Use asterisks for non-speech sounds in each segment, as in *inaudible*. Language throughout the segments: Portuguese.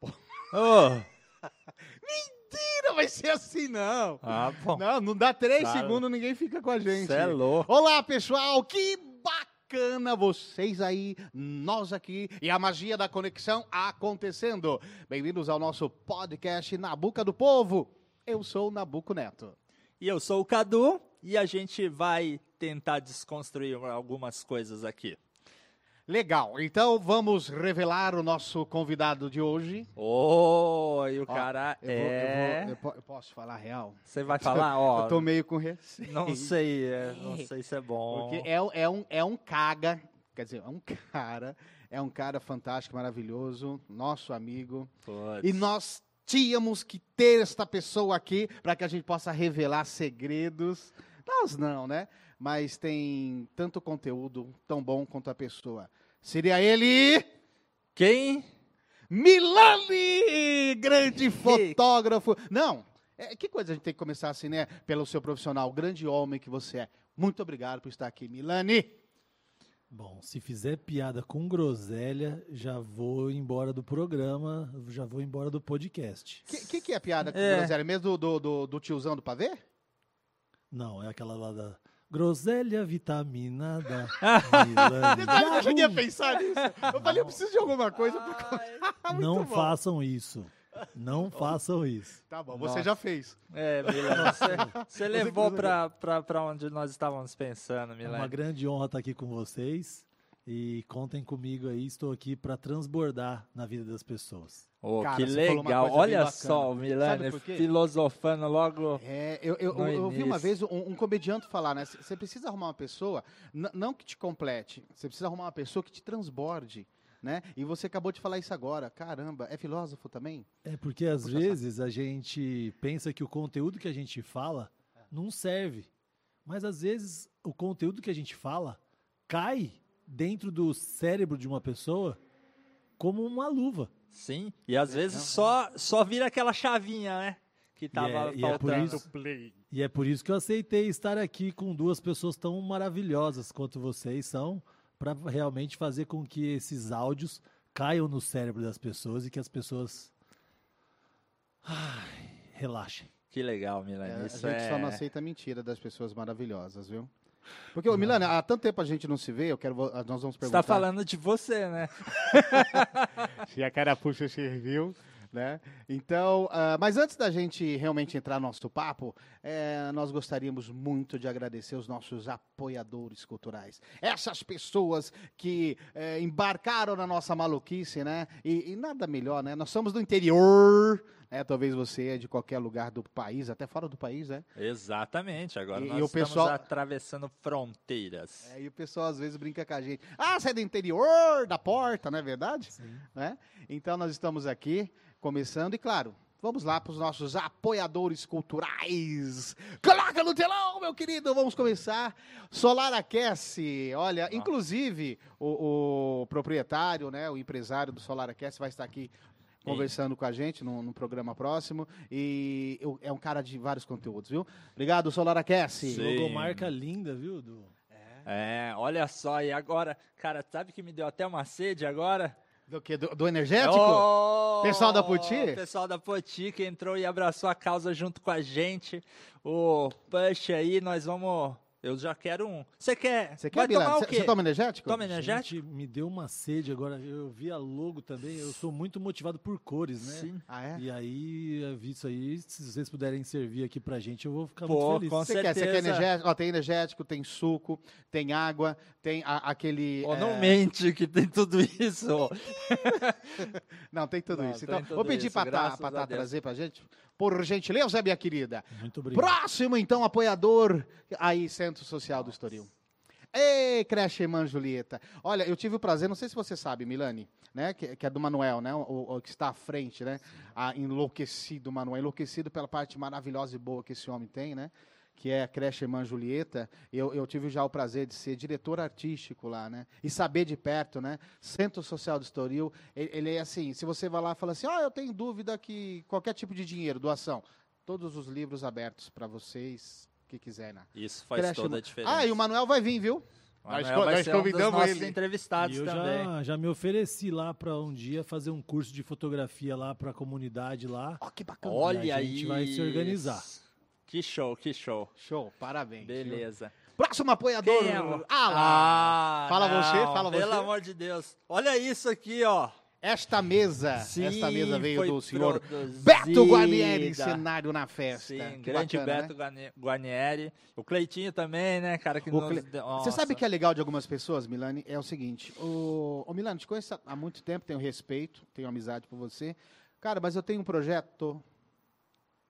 po- Ô, Mentira, vai ser assim não. ah, bom. Não, não dá três Claro. segundos, ninguém fica com a gente. Você é louco. Olá, pessoal, que bacana vocês aí, nós aqui e a magia da conexão acontecendo. Bem-vindos ao nosso podcast Nabuca do Povo. Eu sou o Nabuco Neto. E eu sou o Cadu e a gente vai tentar desconstruir algumas coisas aqui. Legal, então vamos revelar o nosso convidado de hoje. Ô, e o Ó, cara Eu, vou- eu é. vou- eu po- eu posso falar a real? Você vai falar, *laughs* ó. Eu tô meio com receio. Não sei, é, não *laughs* sei se é bom. Porque é, um- é, um, é um caga, quer dizer, é um cara, é um cara fantástico, maravilhoso, nosso amigo. Putz. E nós tínhamos que ter esta pessoa aqui para que a gente possa revelar segredos. Nós não, né? Mas tem tanto conteúdo tão bom quanto a pessoa. Seria ele, Quem? Milani, grande fotógrafo. Não, é, que coisa a gente tem que começar assim, né? Pelo seu profissional, grande homem que você é. Muito obrigado por estar aqui, Milani. Bom, se fizer piada com groselha, já vou embora do programa, já vou embora do podcast. O que, que, que é piada com É. groselha? Mesmo do, do, do, do tiozão do pavê? Não, é aquela lá da groselha vitaminada. *laughs* Eu não cheguei a pensar nisso. Eu falei, eu preciso de alguma coisa. Pra... *laughs* Muito Não bom. façam isso. Não façam isso. Tá bom, você Nossa. já fez. É, Milano, você, você levou pra, pra onde nós estávamos pensando, É uma Milano. grande honra estar aqui com vocês. E contem comigo aí, estou aqui para transbordar na vida das pessoas. Ô, Cara, que legal. Olha só, quê? filosofando logo. É, eu, eu, No eu, eu vi uma vez um, um comediante falar, né? Você precisa arrumar uma pessoa, não que te complete, você precisa arrumar uma pessoa que te transborde, né? E você acabou de falar isso agora. Caramba, é filósofo também? É porque às vezes a gente pensa que o conteúdo que a gente fala não serve. Mas às vezes o conteúdo que a gente fala cai dentro do cérebro de uma pessoa como uma luva. Sim. E às vezes só, só vira aquela chavinha, né? Que tava é- e é por faltando. isso- E é por isso que eu aceitei estar aqui com duas pessoas tão maravilhosas quanto vocês são, para realmente fazer com que esses áudios caiam no cérebro das pessoas e que as pessoas ai, relaxem. Que legal, Milano. É, a gente é... só não aceita a mentira das pessoas maravilhosas, viu? Porque, ô, Milano, há tanto tempo a gente não se vê, eu quero, nós vamos Você perguntar. tá falando de você, né? *laughs* Se a carapuxa serviu, né? Então, ah, mas antes da gente realmente entrar no nosso papo, eh, nós gostaríamos muito de agradecer os nossos apoiadores culturais. Essas pessoas que eh, embarcaram na nossa maluquice, né? E, e nada melhor, né? Nós somos do interior, né? Talvez você é de qualquer lugar do país, até fora do país, né? Exatamente. Agora E- nós e o estamos pessoal- atravessando fronteiras. É, e o pessoal às vezes brinca com a gente. Ah, você é do interior da porta, não é verdade? Né? Então nós estamos aqui começando e claro, vamos lá para os nossos apoiadores culturais. Coloca no telão, meu querido, vamos começar. Solar Aquece, olha, inclusive o, o proprietário, né, o empresário do Solar Aquece vai estar aqui conversando com a gente no, no programa próximo e eu- é um cara de vários conteúdos, viu? Obrigado, Solar Aquece. Sim. Logomarca linda, viu? Do... É, olha só, e agora, cara, sabe que me deu até uma sede agora? Do que? Do, do energético? Ô, Pessoal da Poti? Pessoal da Poti que entrou e abraçou a causa junto com a gente. O Push aí, nós vamos. Eu já quero um. Você quer? Você quer, o Você quê? você toma energético? Toma energético? Gente, me deu uma sede agora. Eu vi a logo também. Eu sou muito motivado por cores, né? Sim. Ah, é? E aí, eu vi isso aí. Se vocês puderem servir aqui pra gente, eu vou ficar Pô, muito feliz. com Você quer, você quer certeza. energético? Ó, tem energético, tem suco, tem água, tem a- aquele... Pô, é, não mente que tem tudo isso. *laughs* Não, tem tudo Não, isso. tem Então, tudo vou pedir isso, pra Tá, tá trazer pra gente. Por gentileza, minha querida. Muito obrigado. Próximo, então, apoiador aí, Centro Social do Estoril. Ei, creche irmã Julieta. Olha, eu tive o prazer, não sei se você sabe, Milani, né? Que, que é do Manuel, né? O, o que está à frente, né? A enlouquecido Manuel, enlouquecido pela parte maravilhosa e boa que esse homem tem, né? Que é a creche irmã Julieta. Eu, eu tive já o prazer de ser diretor artístico lá, né? E saber de perto, né? Centro Social do Estoril. Ele, ele é assim, se você vai lá e fala assim, ó, eu tenho dúvida que qualquer tipo de dinheiro, doação, todos os livros abertos para vocês que quiserem. né? Isso faz Creche toda a irmã- diferença. Ah, e o Manuel vai vir, viu? Nós nós ser um dos convidamos nossos ele. entrevistados eu também. já, já me ofereci lá pra um dia fazer um curso de fotografia lá pra comunidade lá. Ó, que bacana. Olha E a aí. gente vai se organizar. Que show, que show. Show, parabéns. Beleza. Próximo apoiador. É o- Ah Fala você, não, fala Pelo você. amor de Deus. Olha isso aqui, ó. Esta mesa, Sim, esta mesa veio do senhor produzida. Beto Guarnieri, cenário na festa. Sim, Que grande bacana, Beto né? Guarni- Guarnieri. O Cleitinho também, né, cara? Que nos Cle- Você sabe que é legal de algumas pessoas, Milani? É o seguinte, o, o Milani, te conheço há muito tempo, tenho respeito, tenho amizade por você. Cara, mas eu tenho um projeto,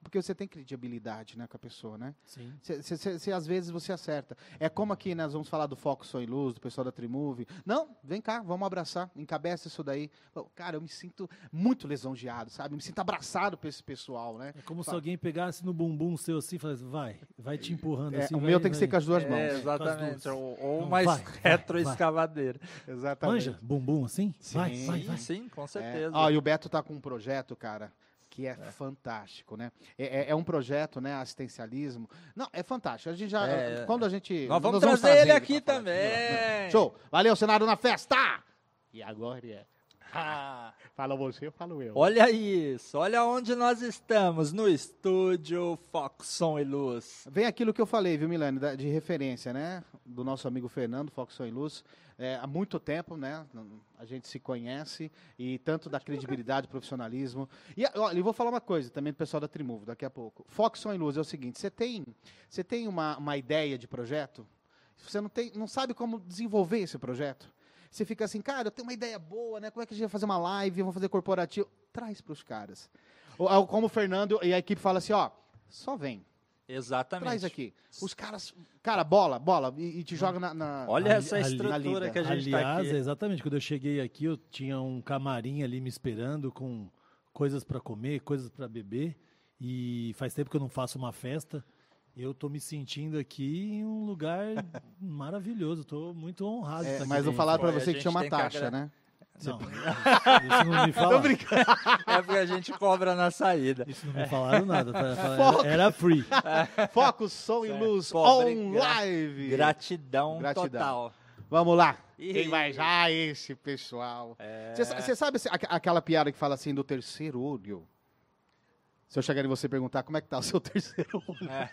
porque você tem credibilidade, né, com a pessoa, né? Sim. Você, às vezes você acerta. É como aqui nós vamos falar do Foco e Luz, do pessoal da Trimove. Não, vem cá, vamos abraçar, encabeça isso daí. Cara, eu me sinto muito lisonjeado, sabe? Eu me sinto abraçado por esse pessoal, né? É como se Fala. alguém pegasse no bumbum seu assim e falasse, vai, vai te empurrando É, assim. o vai- meu tem que vai. ser com as duas mãos. É, Com as exatamente. Ou, ou Não, mais vai, vai, retroescavadeira. Exatamente. Manja, bumbum assim? Vai, Sim. vai, vai. Sim, com É. certeza. Ó, e o Beto tá com um projeto, cara, que é, fantástico, né? É, é- é um projeto, né? Assistencialismo. Não, é fantástico. A gente já. É. Quando a gente. Nós vamos trazer ele aqui também. Show! Valeu, cenário na festa! E agora é. Ah, *laughs* Fala você, eu falo eu. olha isso, olha onde nós estamos, no estúdio Fox Som e Luz. Vem aquilo que eu falei, viu, Milane, da- de referência, né? Do nosso amigo Fernando, Fox e Luz. É, há muito tempo, né? A gente se conhece e tanto da credibilidade, profissionalismo. E olha, eu vou falar uma coisa também do pessoal da Trimove daqui a pouco. Fox e Luz é o seguinte: você tem, você tem uma, uma ideia de projeto, você não, tem, não sabe como desenvolver esse projeto. Você fica assim, cara, eu tenho uma ideia boa, né? Como é que a gente vai fazer uma live, vamos fazer corporativo? Traz para os caras. Como o Fernando e a equipe fala assim, ó, só vem. Exatamente. Traz aqui. Os caras, cara, bola, bola, e, e te joga na. na- Olha Ali- essa ali- estrutura lida. que a gente tá Aliás, aqui. exatamente, quando eu cheguei aqui, eu tinha um camarim ali me esperando com coisas para comer, coisas para beber. E faz tempo que eu não faço uma festa. Eu tô me sentindo aqui em um lugar *laughs* maravilhoso. Tô muito honrado. de É, mas não dentro. falaram pra Olha, a você que tinha uma que taxa, agra- né? Não, *laughs* isso não me falaram. É porque a gente cobra na saída. Isso não me falaram nada. tá? Era, free. Foco, som e É, luz pobre, on live. Gratidão, Gratidão. total. Vamos lá. Quem vai já? Esse pessoal. É. Você sabe esse- aqu- aquela piada que fala assim do terceiro olho? Se eu chegar em você e perguntar como é que tá o seu *laughs* terceiro olho. É.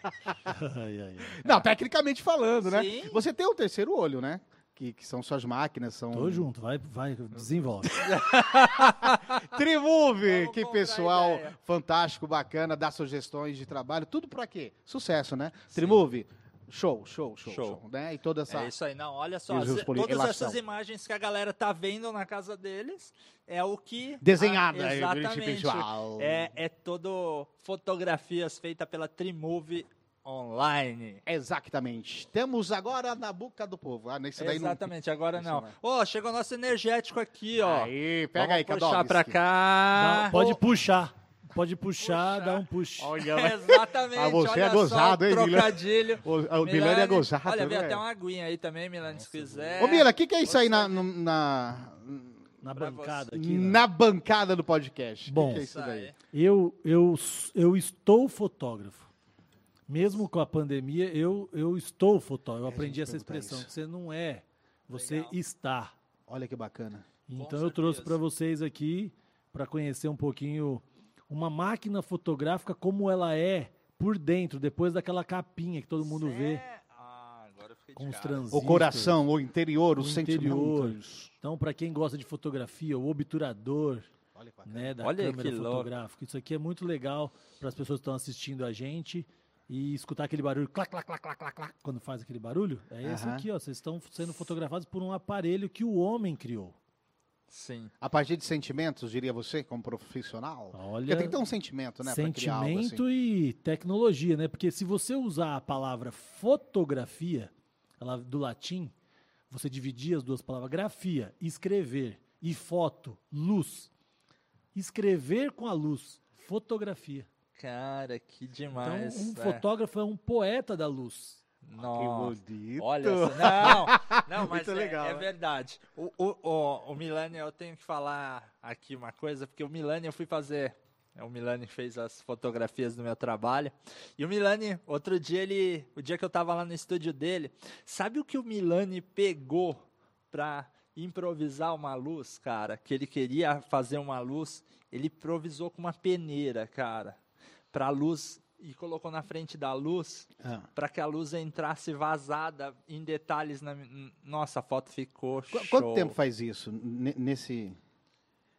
*laughs* Não, tecnicamente falando, né? Sim. Você tem um terceiro olho, né? Que, que são suas máquinas, são. Tô junto, vai, vai, desenvolve. *laughs* Trimove, que pessoal fantástico, bacana, dá sugestões de trabalho, tudo pra quê? Sucesso, né? Trimove, show, show, show, show, Show. né? E toda essa. É isso aí, não, olha só, as- todas essas imagens que a galera tá vendo na casa deles é o que... Desenhada, Ah, aí, exatamente, pessoal. é, é todo fotografias feitas pela Trimove Online. Exatamente. Temos agora na boca do povo. Ah, nesse daí Exatamente, agora Isso não. não é. Ô, chegou o nosso energético aqui, não. ó. Aí, pega Vamos aí, puxar Kadovski. pra cá. Dá- pode puxar. Pode puxar, Puxar. dá um push. Olha, Exatamente, Ah, você olha é gozado, só, hein, trocadilho. o, o Milani é gozado, Olha, veio né? até uma aguinha aí também, Milani, se quiser. Ô, Mila, o que, que é isso aí na, na, Na Pra bancada aqui. né? na bancada do podcast? O Bom. que, que é. Eu, eu, eu estou fotógrafo. Mesmo com a pandemia, eu, eu estou fotógrafo. Eu É, aprendi essa expressão. isso. que Você não é, você Legal. está. Olha que bacana. Então eu trouxe para vocês aqui, para conhecer um pouquinho, uma máquina fotográfica como ela é por dentro, depois daquela capinha que todo mundo vê. Cé- Ah, agora eu fiquei de Com os O coração, o interior, os O interior. sentimentos. Então, para quem gosta de fotografia, o obturador, Olha né, da Olha câmera que louco. fotográfica. Isso aqui é muito legal para as pessoas que estão assistindo a gente e escutar aquele barulho, clac, clac, clac, clac, clac, clac, quando faz aquele barulho. É esse Aham. aqui, ó. Vocês estão sendo fotografados por um aparelho que o homem criou. Sim. A partir de sentimentos, diria você, como profissional? Olha, Porque tem que ter um sentimento, né? algo assim. sentimento e tecnologia, né? Porque se você usar a palavra fotografia, ela do latim, você dividir as duas palavras, grafia, escrever, e foto, luz. Escrever com a luz, fotografia. Cara, que demais. então, um é. fotógrafo é um poeta da luz. Nossa. Que bonito. Olha, essa- *laughs* não, não, mas é, legal, é né? verdade. O, o, o, o Milani, eu tenho que falar aqui uma coisa, porque o Milani eu fui fazer É o Milani fez as fotografias do meu trabalho. E o Milani, outro dia, ele, o dia que eu tava lá no estúdio dele, sabe o que o Milani pegou pra improvisar uma luz, cara? Que ele queria fazer uma luz, ele improvisou com uma peneira, cara, pra luz e colocou na frente da luz Ah. para que a luz entrasse vazada em detalhes na nossa a foto ficou Qu- show. Quanto tempo faz isso, ne- nesse,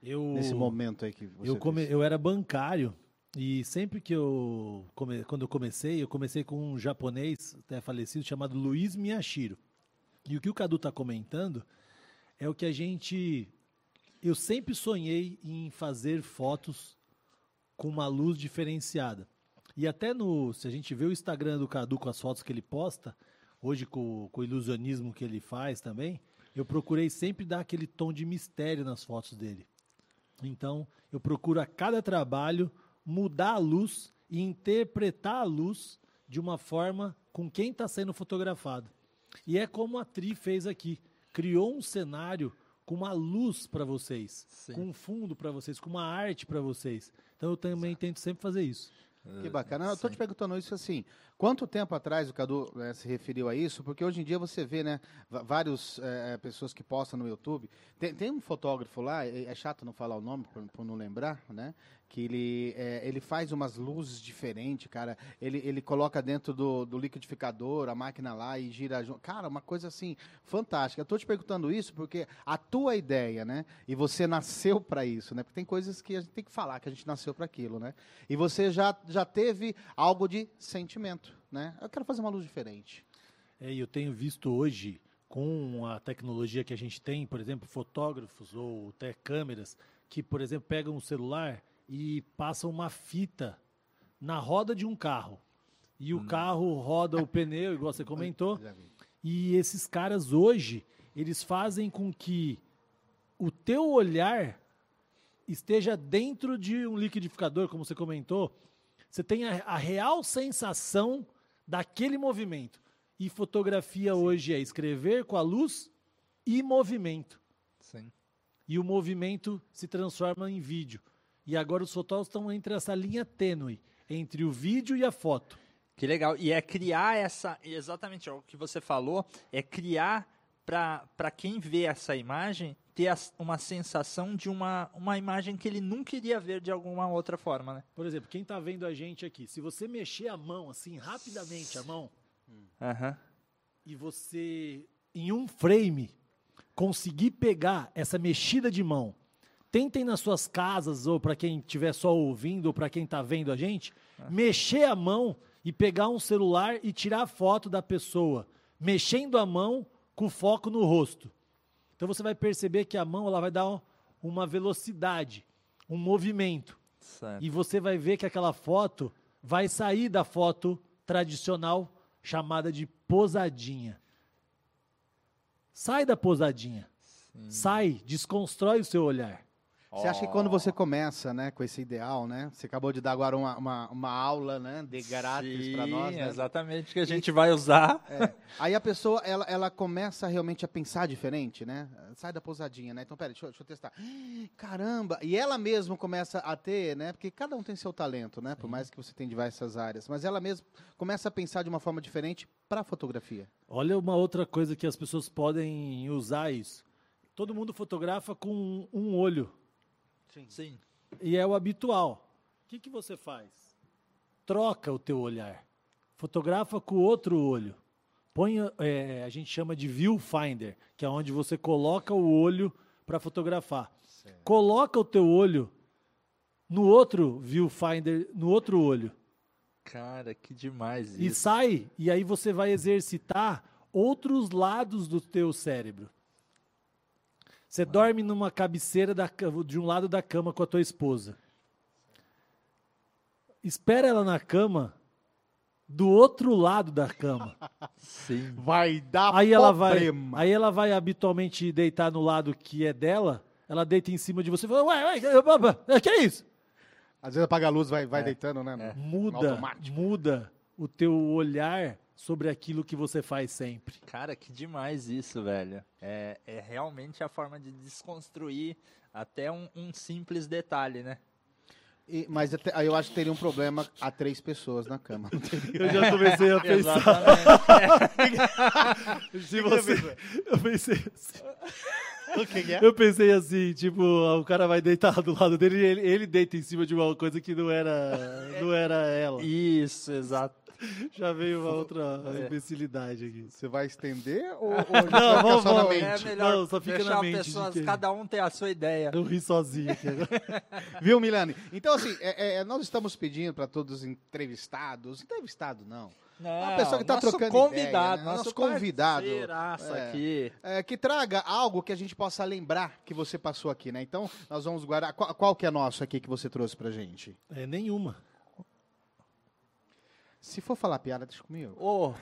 Eu, nesse momento aí que você eu, come- fez? eu era bancário e sempre que eu come- quando eu comecei, eu comecei com um japonês até falecido chamado Luiz Miyashiro. E o que o Cadu está comentando é o que a gente eu sempre sonhei em fazer fotos com uma luz diferenciada. E até no se a gente vê o Instagram do Cadu com as fotos que ele posta, hoje com, com o ilusionismo que ele faz também, eu procurei sempre dar aquele tom de mistério nas fotos dele. Então, eu procuro a cada trabalho mudar a luz e interpretar a luz de uma forma com quem está sendo fotografado. E é como a Tri fez aqui. Criou um cenário com uma luz para vocês, Sim. com um fundo para vocês, com uma arte para vocês. Então eu também tento sempre fazer isso. Que bacana. Eu tô te perguntando isso assim, quanto tempo atrás o Cadu né, se referiu a isso? Porque hoje em dia você vê, né, várias pessoas que postam no YouTube. Tem, tem um fotógrafo lá, é, é chato não falar o nome por, por não lembrar, né? Que ele, é, ele faz umas luzes diferentes, cara. Ele, ele coloca dentro do, do liquidificador a máquina lá e gira junto. Cara, uma coisa assim fantástica. Eu tô te perguntando isso porque a tua ideia, né? E você nasceu para isso, né? Porque tem coisas que a gente tem que falar que a gente nasceu para aquilo, né? E você já, já teve algo de sentimento, né? Eu quero fazer uma luz diferente. É, e eu tenho visto hoje, com a tecnologia que a gente tem, por exemplo, fotógrafos ou até câmeras, que, por exemplo, pegam um celular e passam uma fita na roda de um carro. E o carro roda o pneu, igual você *laughs* comentou. E esses caras hoje, eles fazem com que o teu olhar esteja dentro de um liquidificador, como você comentou. Você tem a, a real sensação daquele movimento. E fotografia hoje é escrever com a luz e movimento. Sim. E o movimento se transforma em vídeo. E agora os fotógrafos estão entre essa linha tênue entre o vídeo e a foto. Que legal. E é criar essa. Exatamente o que você falou, é criar para quem vê essa imagem ter uma sensação de uma, uma imagem que ele nunca iria ver de alguma outra forma, né? Por exemplo, quem está vendo a gente aqui, se você mexer a mão assim rapidamente a mão Aham. e você em um frame conseguir pegar essa mexida de mão, tentem nas suas casas ou para quem estiver só ouvindo ou para quem está vendo a gente, mexer a mão e pegar um celular e tirar a foto da pessoa, mexendo a mão com foco no rosto. Então você vai perceber que a mão ela vai dar um- uma velocidade, um movimento. Certo. E você vai ver que aquela foto vai sair da foto tradicional chamada de posadinha. Sai da posadinha. Sai, desconstrói o seu olhar. Você acha que quando você começa, né, com esse ideal, né? Você acabou de dar agora uma, uma, uma aula, né, de grátis para nós, né? Exatamente, que a gente vai usar. É. Aí a pessoa, ela, ela começa realmente a pensar diferente, né? Sai da pousadinha, né? Então, peraí, deixa, eu- deixa eu testar. Caramba! E ela mesma começa a ter, né? Porque cada um tem seu talento, né? Por mais que você tenha diversas áreas. Mas ela mesma começa a pensar de uma forma diferente para a fotografia. Olha uma outra coisa que as pessoas podem usar isso. Todo mundo fotografa com um olho. Sim. E é o habitual. O que, que você faz? Troca o teu olhar. Fotografa com o outro olho. Põe, é, a gente chama de viewfinder, que é onde você coloca o olho para fotografar. Coloca o teu olho no outro viewfinder, no outro olho. Cara, que demais E isso. sai, e aí você vai exercitar outros lados do teu cérebro. Você dorme numa cabeceira da de um lado da cama com a tua esposa. Espera ela na cama do outro lado da cama. *laughs* Sim. Vai dar Aí ela vai, aí ela vai habitualmente deitar no lado que é dela. Ela deita em cima de você e fala: Ué, ué, que é isso? Às vezes apaga a luz, vai, vai deitando, né? no Muda, muda o teu olhar sobre aquilo que você faz sempre. Cara, que demais isso, velho. É, é realmente a forma de desconstruir até um, um simples detalhe, né? E- mas até- aí eu acho que teria um problema a três pessoas na cama. *laughs* Eu já comecei a pensar. Exatamente. *laughs* Se você, eu pensei assim. o que, é? Eu pensei assim, tipo, o cara vai deitar do lado dele e ele, ele deita em cima de uma coisa que não era, não era ela. Isso, exato. *laughs* Já veio uma outra *laughs* É. imbecilidade aqui. Você vai estender ou, ou *laughs* Não, vai ficar vamos- só na mente? É melhor Não, só fica deixar na mente pessoas, que- cada um ter a sua ideia. Eu ri sozinho aqui agora. Viu, Milani? Então, assim, é- é, nós estamos pedindo para todos os entrevistados, entrevistado não, Não, Uma pessoa que tá nosso trocando convidado, ideia, né? nosso Nosso convidado. É. aqui. é, que traga algo que a gente possa lembrar que você passou aqui, né? Então, nós vamos guardar. Qual, qual que é nosso aqui que você trouxe pra gente? É nenhuma. Se for falar piada, deixa comigo. Ô,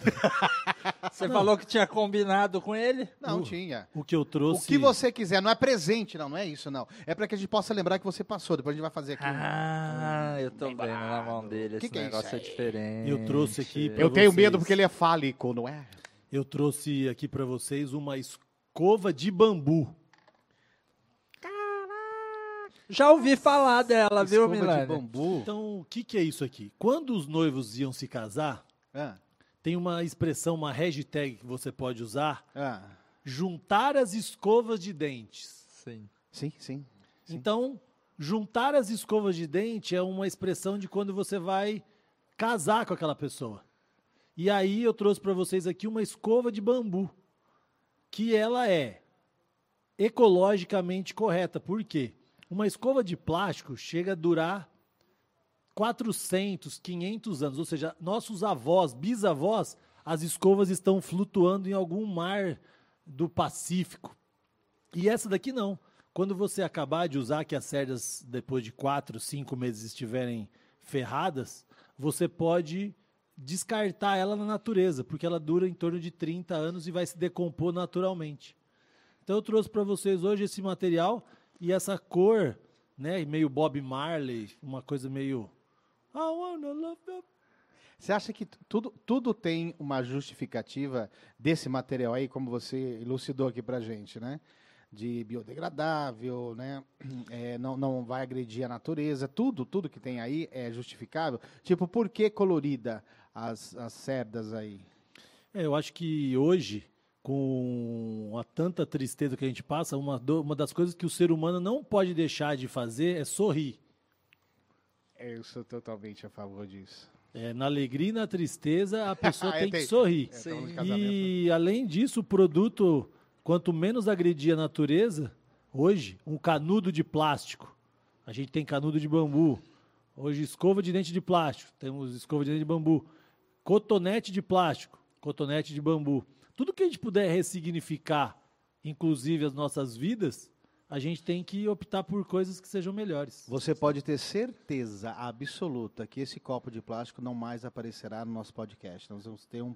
você falou que tinha combinado com ele? Não, Uh, tinha. O que eu trouxe. O que você quiser, não é presente, não, não é isso, não. É para que a gente possa lembrar que você passou. Depois a gente vai fazer aqui. um- Ah, eu tô vendo na mão dele. Que Esse que é negócio é aí? diferente. Eu trouxe aqui pra Eu tenho vocês. medo porque ele é fálico, não é? Eu trouxe aqui pra vocês uma escova de bambu. Já ouvi falar dela, viu, Escova de bambu. Então, o que, que é isso aqui? Quando os noivos iam se casar, Ah, tem uma expressão, uma hashtag que você pode usar: ah. juntar as escovas de dentes. Sim. Sim, sim. Sim. Então, juntar as escovas de dente é uma expressão de quando você vai casar com aquela pessoa. E aí eu trouxe para vocês aqui uma escova de bambu, que ela é ecologicamente correta. Por quê? Uma escova de plástico chega a durar 400, 500 anos, ou seja, nossos avós, bisavós, as escovas estão flutuando em algum mar do Pacífico. E essa daqui não. Quando você acabar de usar, que as cerdas, depois de quatro, cinco meses estiverem ferradas, você pode descartar ela na natureza, porque ela dura em torno de 30 anos e vai se decompor naturalmente. Então eu trouxe para vocês hoje esse material e essa cor, né, meio Bob Marley, uma coisa meio I wanna love you. Você acha que tudo, tudo tem uma justificativa desse material aí, como você elucidou aqui pra gente, né? De biodegradável, né? *clears throat* É, não, não vai agredir a natureza, tudo, tudo que tem aí é justificável. Tipo, por que colorida as, as cerdas aí? É, eu acho que hoje, com a tanta tristeza que a gente passa, uma, do- uma das coisas que o ser humano não pode deixar de fazer é sorrir. Eu sou totalmente a favor disso. É, na alegria e na tristeza, a *laughs* pessoa É, tem que tem- sorrir. É. E, além disso, o produto, quanto menos agredir a natureza, hoje, um canudo de plástico. A gente tem canudo de bambu. Hoje, escova de dente de plástico. Temos escova de dente de bambu. Cotonete de plástico. Cotonete de bambu. Tudo que a gente puder ressignificar, inclusive as nossas vidas, a gente tem que optar por coisas que sejam melhores. Você pode ter certeza absoluta que esse copo de plástico não mais aparecerá no nosso podcast. Nós vamos ter um,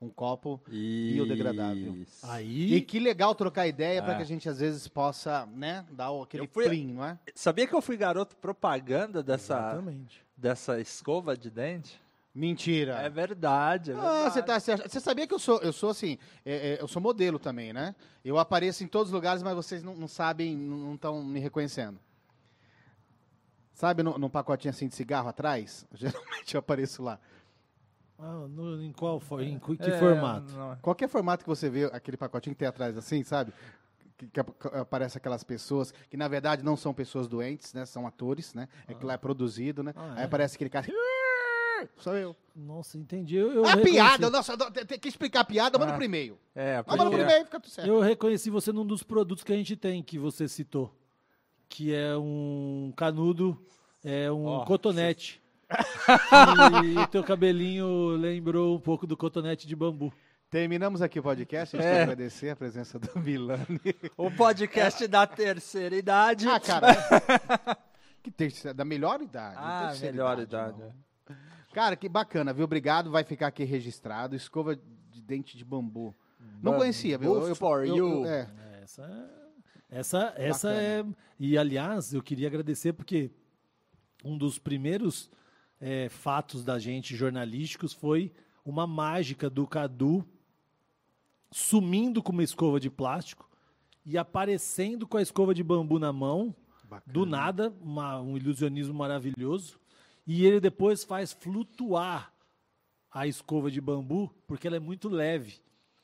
um copo biodegradável. Aí, E que legal trocar ideia para É. que a gente às vezes possa, né, dar aquele Eu fui- plim, não é? Sabia que eu fui garoto propaganda dessa, exatamente. dessa escova de dente? Mentira. É verdade, é Ah, você tá, você sabia que eu sou, eu sou assim, é, é, eu sou modelo também, né? Eu apareço em todos os lugares, mas vocês não, não sabem, não estão me reconhecendo. Sabe no, no pacotinho assim de cigarro atrás? *laughs* Geralmente eu apareço lá. Ah, no- em qual for, em que É, formato? não- Qualquer formato que você vê, aquele pacotinho que tem atrás assim, sabe? Que, que ap- que aparece aquelas pessoas que na verdade não são pessoas doentes, né? São atores, né? É que lá é produzido, né? Ah, Aí é? aparece aquele cara. Sou eu. Nossa, entendi. Eu, eu a reconheci- piada, nossa, tem que explicar a piada, manda Ah. pro e-mail. É, Ah, manda pro e-mail, fica tudo certo. Eu reconheci você num dos produtos que a gente tem, que você citou. Que é um canudo, é um Ó, cotonete. *laughs* e o teu cabelinho lembrou um pouco do cotonete de bambu. Terminamos aqui o podcast. A gente É. agradecer a presença do Milani. O podcast da terceira idade. Ah, cara. *laughs* que terceira, da melhor idade. Ah, melhor idade. não. Cara, que bacana, viu? Obrigado. Vai ficar aqui registrado. Escova de dente de bambu. Não conhecia, viu? for you. é. Essa, essa, essa Bacana. é. E aliás, eu queria agradecer porque um dos primeiros é, fatos da gente jornalísticos foi uma mágica do Cadu sumindo com uma escova de plástico e aparecendo com a escova de bambu na mão do nada, uma- um ilusionismo maravilhoso, e ele depois faz flutuar a escova de bambu, porque ela é muito leve.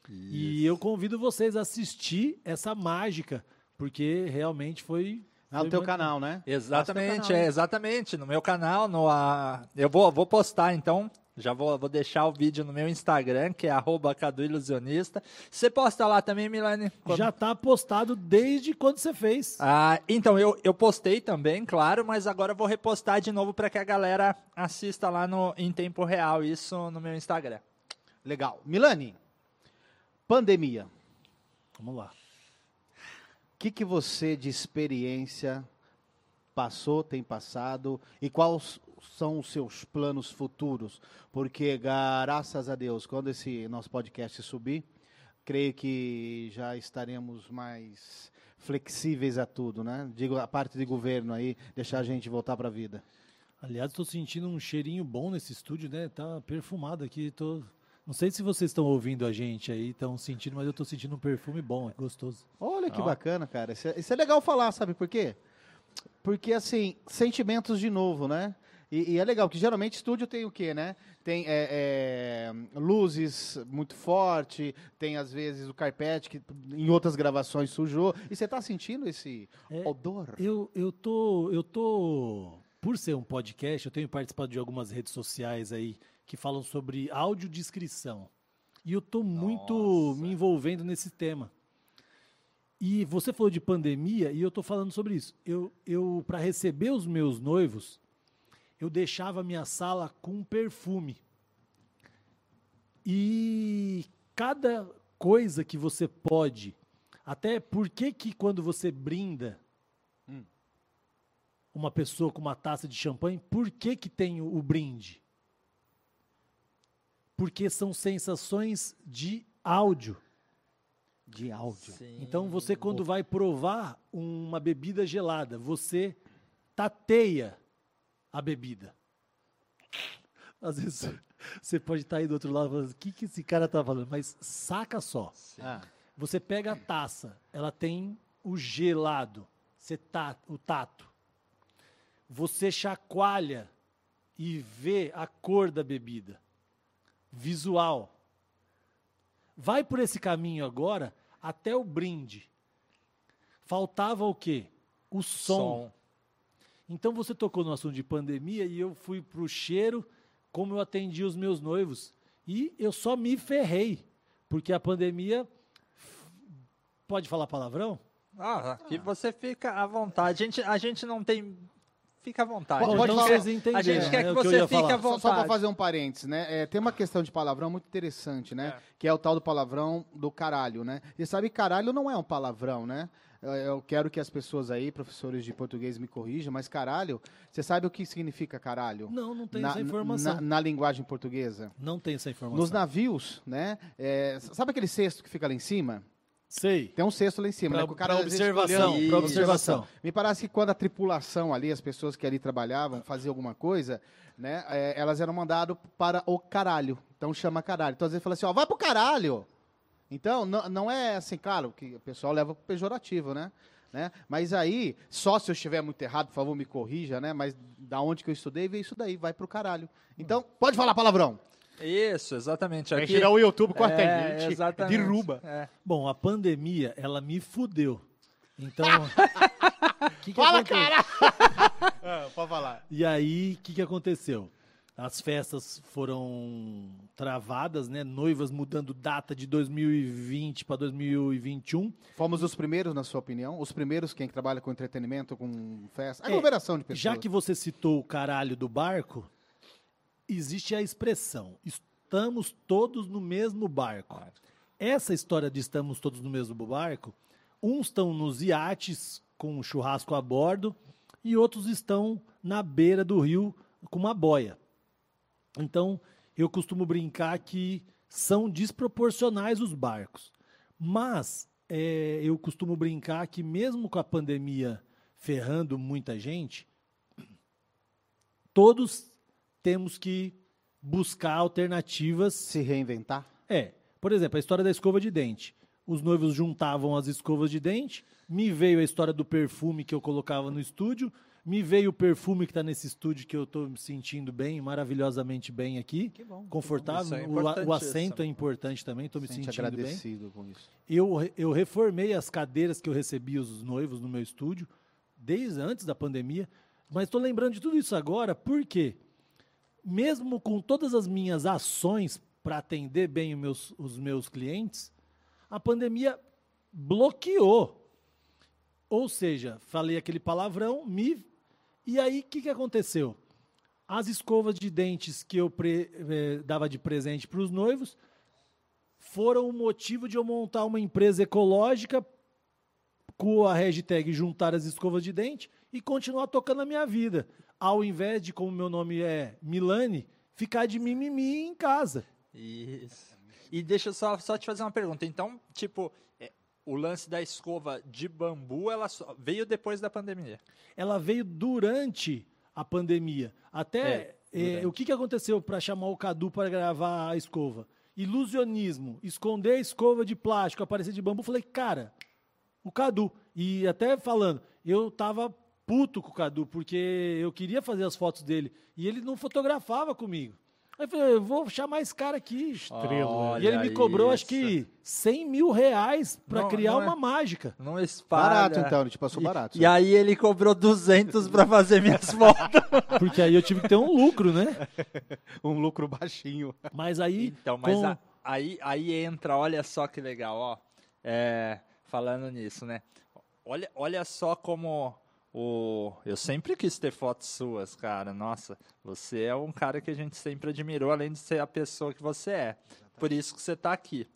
E eu convido vocês a assistir essa mágica, porque realmente foi. Ah, no teu muito- canal, né? Exatamente, canal, é né? exatamente. No meu canal, no, a, eu vou, vou postar então. Já vou, vou deixar o vídeo no meu Instagram, que é arroba Cadu Ilusionista. Você posta lá também, Milane? Quando- Já está postado desde quando você fez. Ah, então, eu, eu postei também, claro, mas agora eu vou repostar de novo para que a galera assista lá no, em tempo real, isso no meu Instagram. Legal. Milani, pandemia. Vamos lá. O que, que você de experiência passou, tem passado e quais são os seus planos futuros? Porque, graças a Deus, quando esse nosso podcast subir, creio que já estaremos mais flexíveis a tudo, né? Digo, a parte de governo aí, deixar a gente voltar para a vida. Aliás, estou sentindo um cheirinho bom nesse estúdio, né? Tá perfumado aqui. Tô... Não sei se vocês estão ouvindo a gente aí, estão sentindo, mas eu estou sentindo um perfume bom, é gostoso. Olha que bacana, cara. Isso é, isso é legal falar, sabe por quê? Porque, assim, sentimentos de novo, né? E, e é legal, que geralmente estúdio tem o quê, né? Tem é, é, luzes muito forte, tem às vezes o carpete que em outras gravações sujou. E você tá sentindo esse É, odor? Eu, eu tô, eu tô, por ser um podcast, eu tenho participado de algumas redes sociais aí que falam sobre audiodescrição. E eu tô muito Nossa. me envolvendo nesse tema. E você falou de pandemia e eu tô falando sobre isso. Eu, eu para receber os meus noivos, eu deixava a minha sala com perfume. E cada coisa que você pode, até por que que quando você brinda uma pessoa com uma taça de champanhe, por que que tem o, o brinde? Porque são sensações de áudio. De áudio. Então você quando vai provar uma bebida gelada, você tateia a bebida. Às vezes você pode estar aí do outro lado falando, o que, que esse cara tá falando? Mas saca só. Ah, Você pega a taça, ela tem o gelado, você tá, o tato. Você chacoalha e vê a cor da bebida. Visual. Vai por esse caminho agora até o brinde. Faltava o quê? O som. Então você tocou no assunto de pandemia e eu fui pro cheiro, como eu atendi os meus noivos. E eu só me ferrei, porque a pandemia. Pode falar palavrão? Ah, aqui você fica à vontade. A gente, a gente não tem. Fica à vontade. Pode falar. quer- vocês entenderam, A gente quer né, que o que você ia fique falar. à Só, vontade. só para fazer um parênteses, né? É, tem uma questão de palavrão muito interessante, né? Que é o tal do palavrão do caralho, né? E sabe que caralho não é um palavrão, né? Eu, quero que as pessoas aí, professores de português, me corrijam, mas caralho, você sabe o que significa caralho? Não, não tem na, essa informação. Na, na linguagem portuguesa. Não tem essa informação. Nos navios, né? é, sabe aquele cesto que fica lá em cima? Sei. Tem um cesto lá em cima, Pra- né? que o cara pra observação, pra observação. Me parece que quando a tripulação ali, as pessoas que ali trabalhavam, faziam alguma coisa, né? é, elas eram mandadas para o caralho. Então chama caralho. Então às vezes fala assim, ó, vai pro caralho. Então, não, não é assim, claro, que o pessoal leva pro pejorativo, né? né? Mas aí, só se eu estiver muito errado, por favor, me corrija, né? Mas da onde que eu estudei, veio isso daí, vai pro caralho. Então, pode falar palavrão. Isso, exatamente. Vai Aqui, tirar o YouTube com a é, gente, exatamente. derruba. É. Bom, a pandemia, ela me fudeu. Então. *laughs* que que Fala, aconte- cara! *laughs* Ah, pode falar. E aí, o que, que aconteceu? As festas foram travadas, né? Noivas mudando data de 2020 para 2021. Fomos os primeiros, na sua opinião? Os primeiros quem trabalha com entretenimento, com festa? É, Aglomeração de pessoas. Já que você citou o caralho do barco, existe a expressão: estamos todos no mesmo barco. Essa história de estamos todos no mesmo barco, uns estão nos iates com um churrasco a bordo e outros estão na beira do rio com uma boia. Então, eu costumo brincar que são desproporcionais os barcos. Mas é, eu costumo brincar que, mesmo com a pandemia ferrando muita gente, todos temos que buscar alternativas. Se reinventar? É, por exemplo, a história da escova de dente. os noivos juntavam as escovas de dente, me veio a história do perfume que eu colocava no estúdio, me veio o perfume que está nesse estúdio que eu estou me sentindo bem, maravilhosamente bem aqui, Que bom. confortável. Isso é o, o assento é importante também, estou me Sente sentindo bem. agradecido com isso. Eu, eu reformei as cadeiras que eu recebi os noivos no meu estúdio, desde antes da pandemia, mas estou lembrando de tudo isso agora porque, mesmo com todas as minhas ações para atender bem os meus, os meus clientes, a pandemia bloqueou. Ou seja, falei aquele palavrão, me. E aí, o que, que aconteceu? As escovas de dentes que eu pre- eh, dava de presente para os noivos foram o motivo de eu montar uma empresa ecológica com a hashtag juntar as escovas de dente e continuar tocando a minha vida. Ao invés de, como meu nome é Milani, ficar de mimimi em casa. Isso. E deixa eu só, só te fazer uma pergunta. Então, tipo, é, o lance da escova de bambu, ela só- veio depois da pandemia. Ela veio durante a pandemia. Até É, durante. o que, que aconteceu para chamar o Cadu para gravar a escova? Ilusionismo, esconder a escova de plástico, aparecer de bambu. Falei, cara, o Cadu. E até falando, eu tava puto com o Cadu, porque eu queria fazer as fotos dele. E ele não fotografava comigo. Aí eu falei, eu vou chamar esse cara aqui. Estrela. e ele me cobrou, acho isso. que 100 mil reais para Não, criar não é- uma mágica. Não espalha. Barato, então, ele te passou E- barato. E, aí ele cobrou 200 pra fazer minhas *laughs* fotos. Porque aí eu tive que ter um lucro, né? *laughs* Um lucro baixinho. Mas aí. Então, mas com- a- aí, aí entra, olha só que legal, ó. É, falando nisso, né? Olha, olha só como o. Eu sempre quis ter fotos suas, cara. Nossa, você é um cara que a gente sempre admirou, além de ser a pessoa que você é. Por isso que você tá aqui.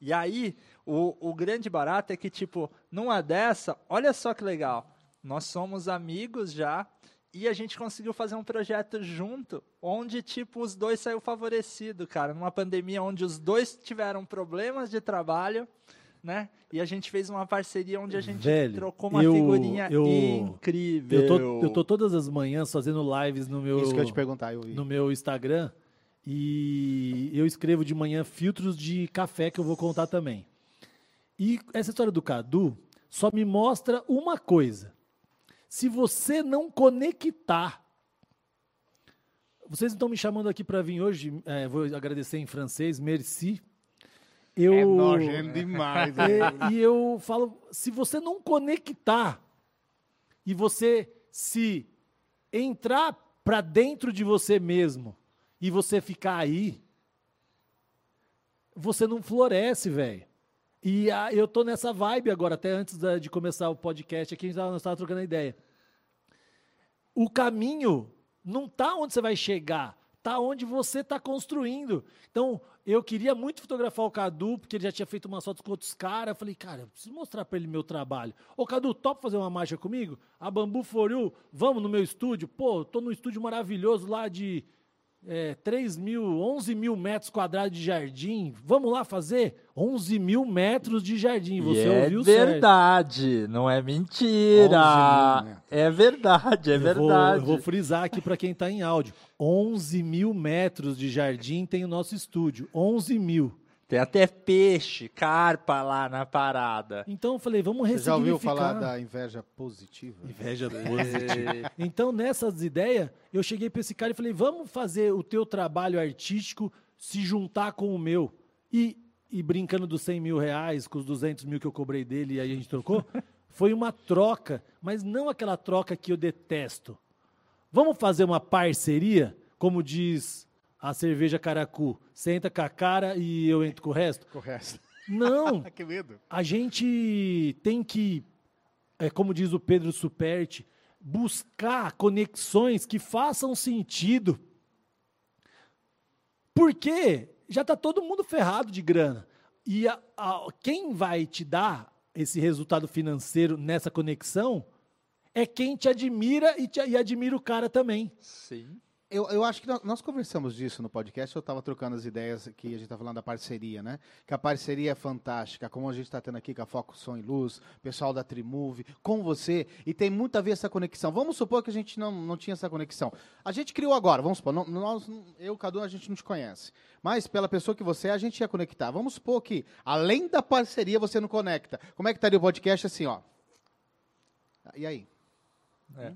E aí, o, o grande barato é que, tipo, numa dessa, olha só que legal. Nós somos amigos já. E a gente conseguiu fazer um projeto junto, onde, tipo, os dois saiu favorecido, cara. Numa pandemia onde os dois tiveram problemas de trabalho, né? E a gente fez uma parceria onde a gente Velho, trocou uma eu- figurinha eu- incrível. Eu tô, eu tô todas as manhãs fazendo lives no meu, Isso que eu te perguntar, eu vi. no meu Instagram. E eu escrevo de manhã filtros de café que eu vou contar também. E essa história do Cadu só me mostra uma coisa. Se você não conectar. Vocês estão me chamando aqui para vir hoje, é, vou agradecer em francês, merci. Eu, É nojento demais. né? é, e eu falo, se você não conectar e você se entrar para dentro de você mesmo e você ficar aí, você não floresce, velho. E ah, eu tô nessa vibe agora, até antes da- de começar o podcast aqui, a gente tava- nós estávamos trocando ideia. O caminho não tá onde você vai chegar, tá onde você está construindo. Então, eu queria muito fotografar o Cadu, porque ele já tinha feito umas fotos com outros caras. Eu falei, cara, eu preciso mostrar para ele meu trabalho. Ô, Cadu, topa fazer uma mágica comigo? A Bambu For You, vamos no meu estúdio? Pô, tô num estúdio maravilhoso lá de é, 3 mil, 11 mil metros quadrados de jardim. Vamos lá fazer? 11 mil metros de jardim. Você E é ouviu certo. verdade, não é mentira. 11 mil, né? É verdade, é Eu vou, verdade. eu vou frisar aqui para quem está em áudio. 11 mil metros de jardim tem o nosso estúdio. 11 mil. Tem até peixe, carpa lá na parada. Então eu falei, vamos Você já ouviu ressignificar. falar da inveja positiva? Inveja É. positiva. *laughs* Então, nessas ideias, eu cheguei para esse cara e falei: vamos fazer o teu trabalho artístico se juntar com o meu. E, e brincando dos 100 mil reais, com os 200 mil que eu cobrei dele e aí a gente trocou, *laughs* foi uma troca, mas não aquela troca que eu detesto. Vamos fazer uma parceria, como diz a cerveja Caracu. Senta com a cara e eu entro com o resto? Correto. Não, *laughs* que medo. a gente tem que, é, como diz o Pedro Superti, buscar conexões que façam sentido. Porque já está todo mundo ferrado de grana. E a- a- quem vai te dar esse resultado financeiro nessa conexão é quem te admira e, te- e admira o cara também. Sim. Eu, eu acho que nós, nós conversamos disso no podcast, eu estava trocando as ideias que a gente está falando da parceria, né? Que a parceria é fantástica, como a gente está tendo aqui com a Foco Som e Luz, pessoal da Trimove, com você, e tem muito a ver essa conexão. Vamos supor que a gente não, não tinha essa conexão. A gente criou agora, vamos supor, não, nós, eu, Cadu, a gente não te conhece. Mas pela pessoa que você é, a gente ia conectar. Vamos supor que, além da parceria, você não conecta. Como é que estaria o podcast assim, ó? E aí? É.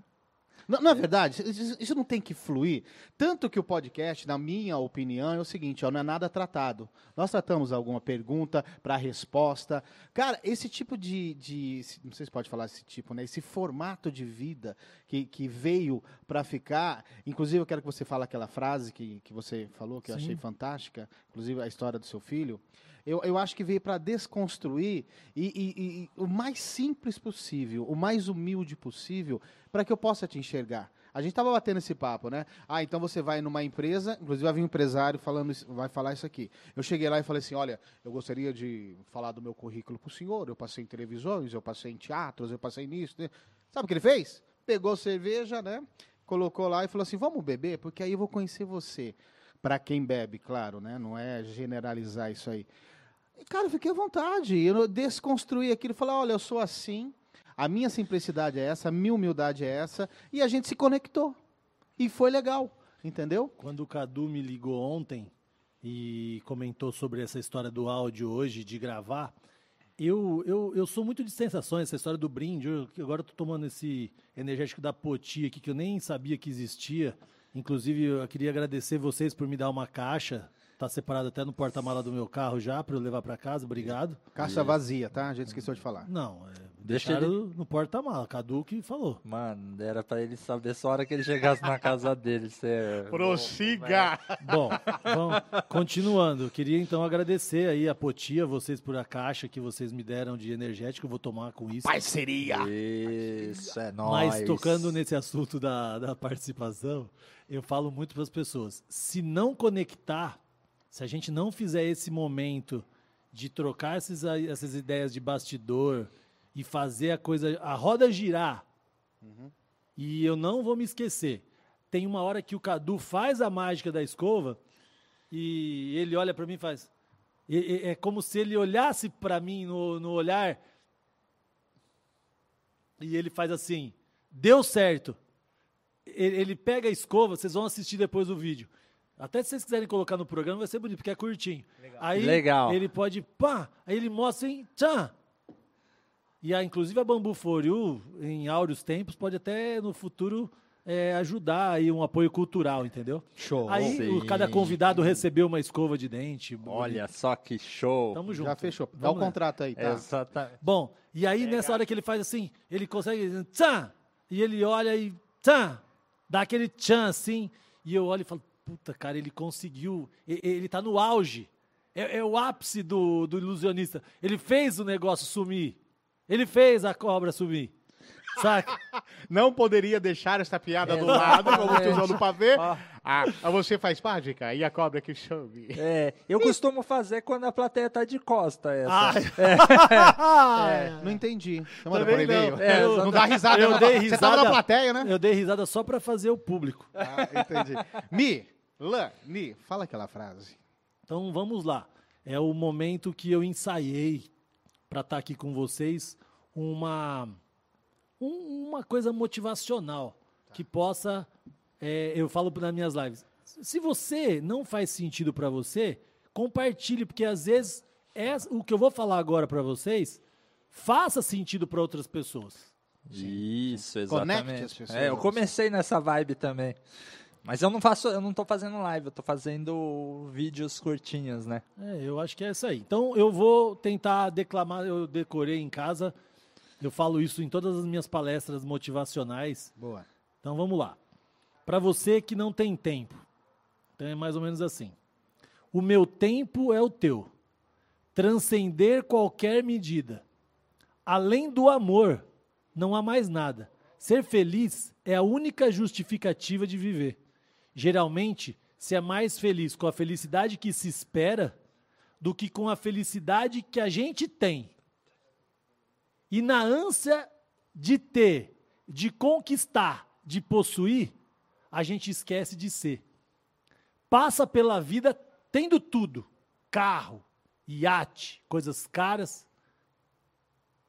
Não, não é verdade? Isso, isso não tem que fluir. Tanto que o podcast, na minha opinião, é o seguinte: ó, não é nada tratado. Nós tratamos alguma pergunta para resposta. Cara, esse tipo de, de. Não sei se pode falar esse tipo, né? Esse formato de vida que, que veio para ficar. Inclusive, eu quero que você fale aquela frase que, que você falou, que eu Sim. achei fantástica, inclusive a história do seu filho. Eu, eu acho que veio para desconstruir e, e- e o mais simples possível, o mais humilde possível, para que eu possa te enxergar. A gente estava batendo esse papo, né? Ah, então você vai numa empresa, inclusive vai vir um empresário falando, vai falar isso aqui. Eu cheguei lá e falei assim, olha, eu gostaria de falar do meu currículo para o senhor. Eu passei em televisões, eu passei em teatros, eu passei nisso. né? Sabe o que ele fez? Pegou cerveja, né? Colocou lá e falou assim, vamos beber, porque aí eu vou conhecer você. Para quem bebe, claro, né? Não é generalizar isso aí. E, cara, eu fiquei à vontade. Eu desconstruí aquilo. Falei, olha, eu sou assim. A minha simplicidade é essa, a minha humildade é essa. E a gente se conectou. E foi legal. Entendeu? Quando o Cadu me ligou ontem e comentou sobre essa história do áudio hoje, de gravar, eu, eu, eu sou muito de sensações, essa história do brinde. Eu, agora tô tomando esse energético da Poti aqui, que eu nem sabia que existia. Inclusive, eu queria agradecer vocês por me dar uma caixa. Tá separado até no porta-mala do meu carro já, para eu levar para casa. Obrigado. Caixa vazia, tá? A gente esqueceu de falar. Não, é, Deixa deixaram no porta-mala. Cadu que falou. Mano, era pra ele saber só a hora que ele chegasse na casa dele. Você... Prossiga! Bom, vamos, continuando. Eu queria então agradecer aí a Potia, vocês por a caixa que vocês me deram de energético. Eu vou tomar com isso. Parceria! Isso, é nóis. Mas tocando nesse assunto da, da participação, eu falo muito para as pessoas: se não conectar, se a gente não fizer esse momento de trocar esses, aí- essas ideias de bastidor e fazer a coisa, a roda girar, e eu não vou me esquecer. Tem uma hora que o Cadu faz a mágica da escova e ele olha para mim e faz. e- É como se ele olhasse para mim no, no olhar e ele faz assim: deu certo. Ele pega a escova, vocês vão assistir depois o vídeo. Até se vocês quiserem colocar no programa, vai ser bonito, porque é curtinho. Aí Legal. ele pode, pá, aí ele mostra assim, tchan. E a, inclusive a Bambu For You, em áureos tempos, pode até no futuro é, ajudar aí um apoio cultural, entendeu? Show. Aí o- cada convidado recebeu uma escova de dente. Olha só que show. Tamo junto. Já fechou. Dá Vamos nessa. contrato aí, tá? Exatamente. Bom, e aí nessa hora que ele faz assim, ele consegue, tchan, e ele olha e tchan, dá aquele tchan assim, e eu olho e falo, puta, cara, ele conseguiu, ele tá no auge, é, é o ápice do, do ilusionista, ele fez o negócio sumir, ele fez a cobra sumir, saca? *laughs* Não poderia deixar essa piada do lado, como tu usou no pavê. Ó. Ah, você faz mágica e a cobra que chame. É, eu costumo fazer quando a plateia tá de costa. Essa. *laughs* *laughs* É, não entendi. Você manda por Também e-mail? não. É, não exatamente. dá risada. Eu não. dei Você tava na risada. plateia, né? Eu dei risada só pra fazer o público. Ah, entendi. Mi, Lã, Mi, fala aquela frase. Então vamos lá. É o momento que eu ensaiei para estar aqui com vocês uma um- uma coisa motivacional que possa é, eu falo nas minhas lives. Se você não faz sentido para você, compartilhe porque às vezes é o que eu vou falar agora para vocês faça sentido para outras pessoas. Isso, Conecte exatamente. as pessoas. É, eu comecei nessa vibe também. Mas eu não faço, eu não tô fazendo live, eu tô fazendo vídeos curtinhos, né? É, eu acho que é isso aí. Então eu vou tentar declamar, eu decorei em casa. Eu falo isso em todas as minhas palestras motivacionais. Boa. Então vamos lá. Para você que não tem tempo. Então é mais ou menos assim. O meu tempo é o teu. Transcender qualquer medida. Além do amor, não há mais nada. Ser feliz é a única justificativa de viver. Geralmente, se é mais feliz com a felicidade que se espera do que com a felicidade que a gente tem. E na ânsia de ter, de conquistar, de possuir, a gente esquece de ser. Passa pela vida tendo tudo: carro, iate, coisas caras,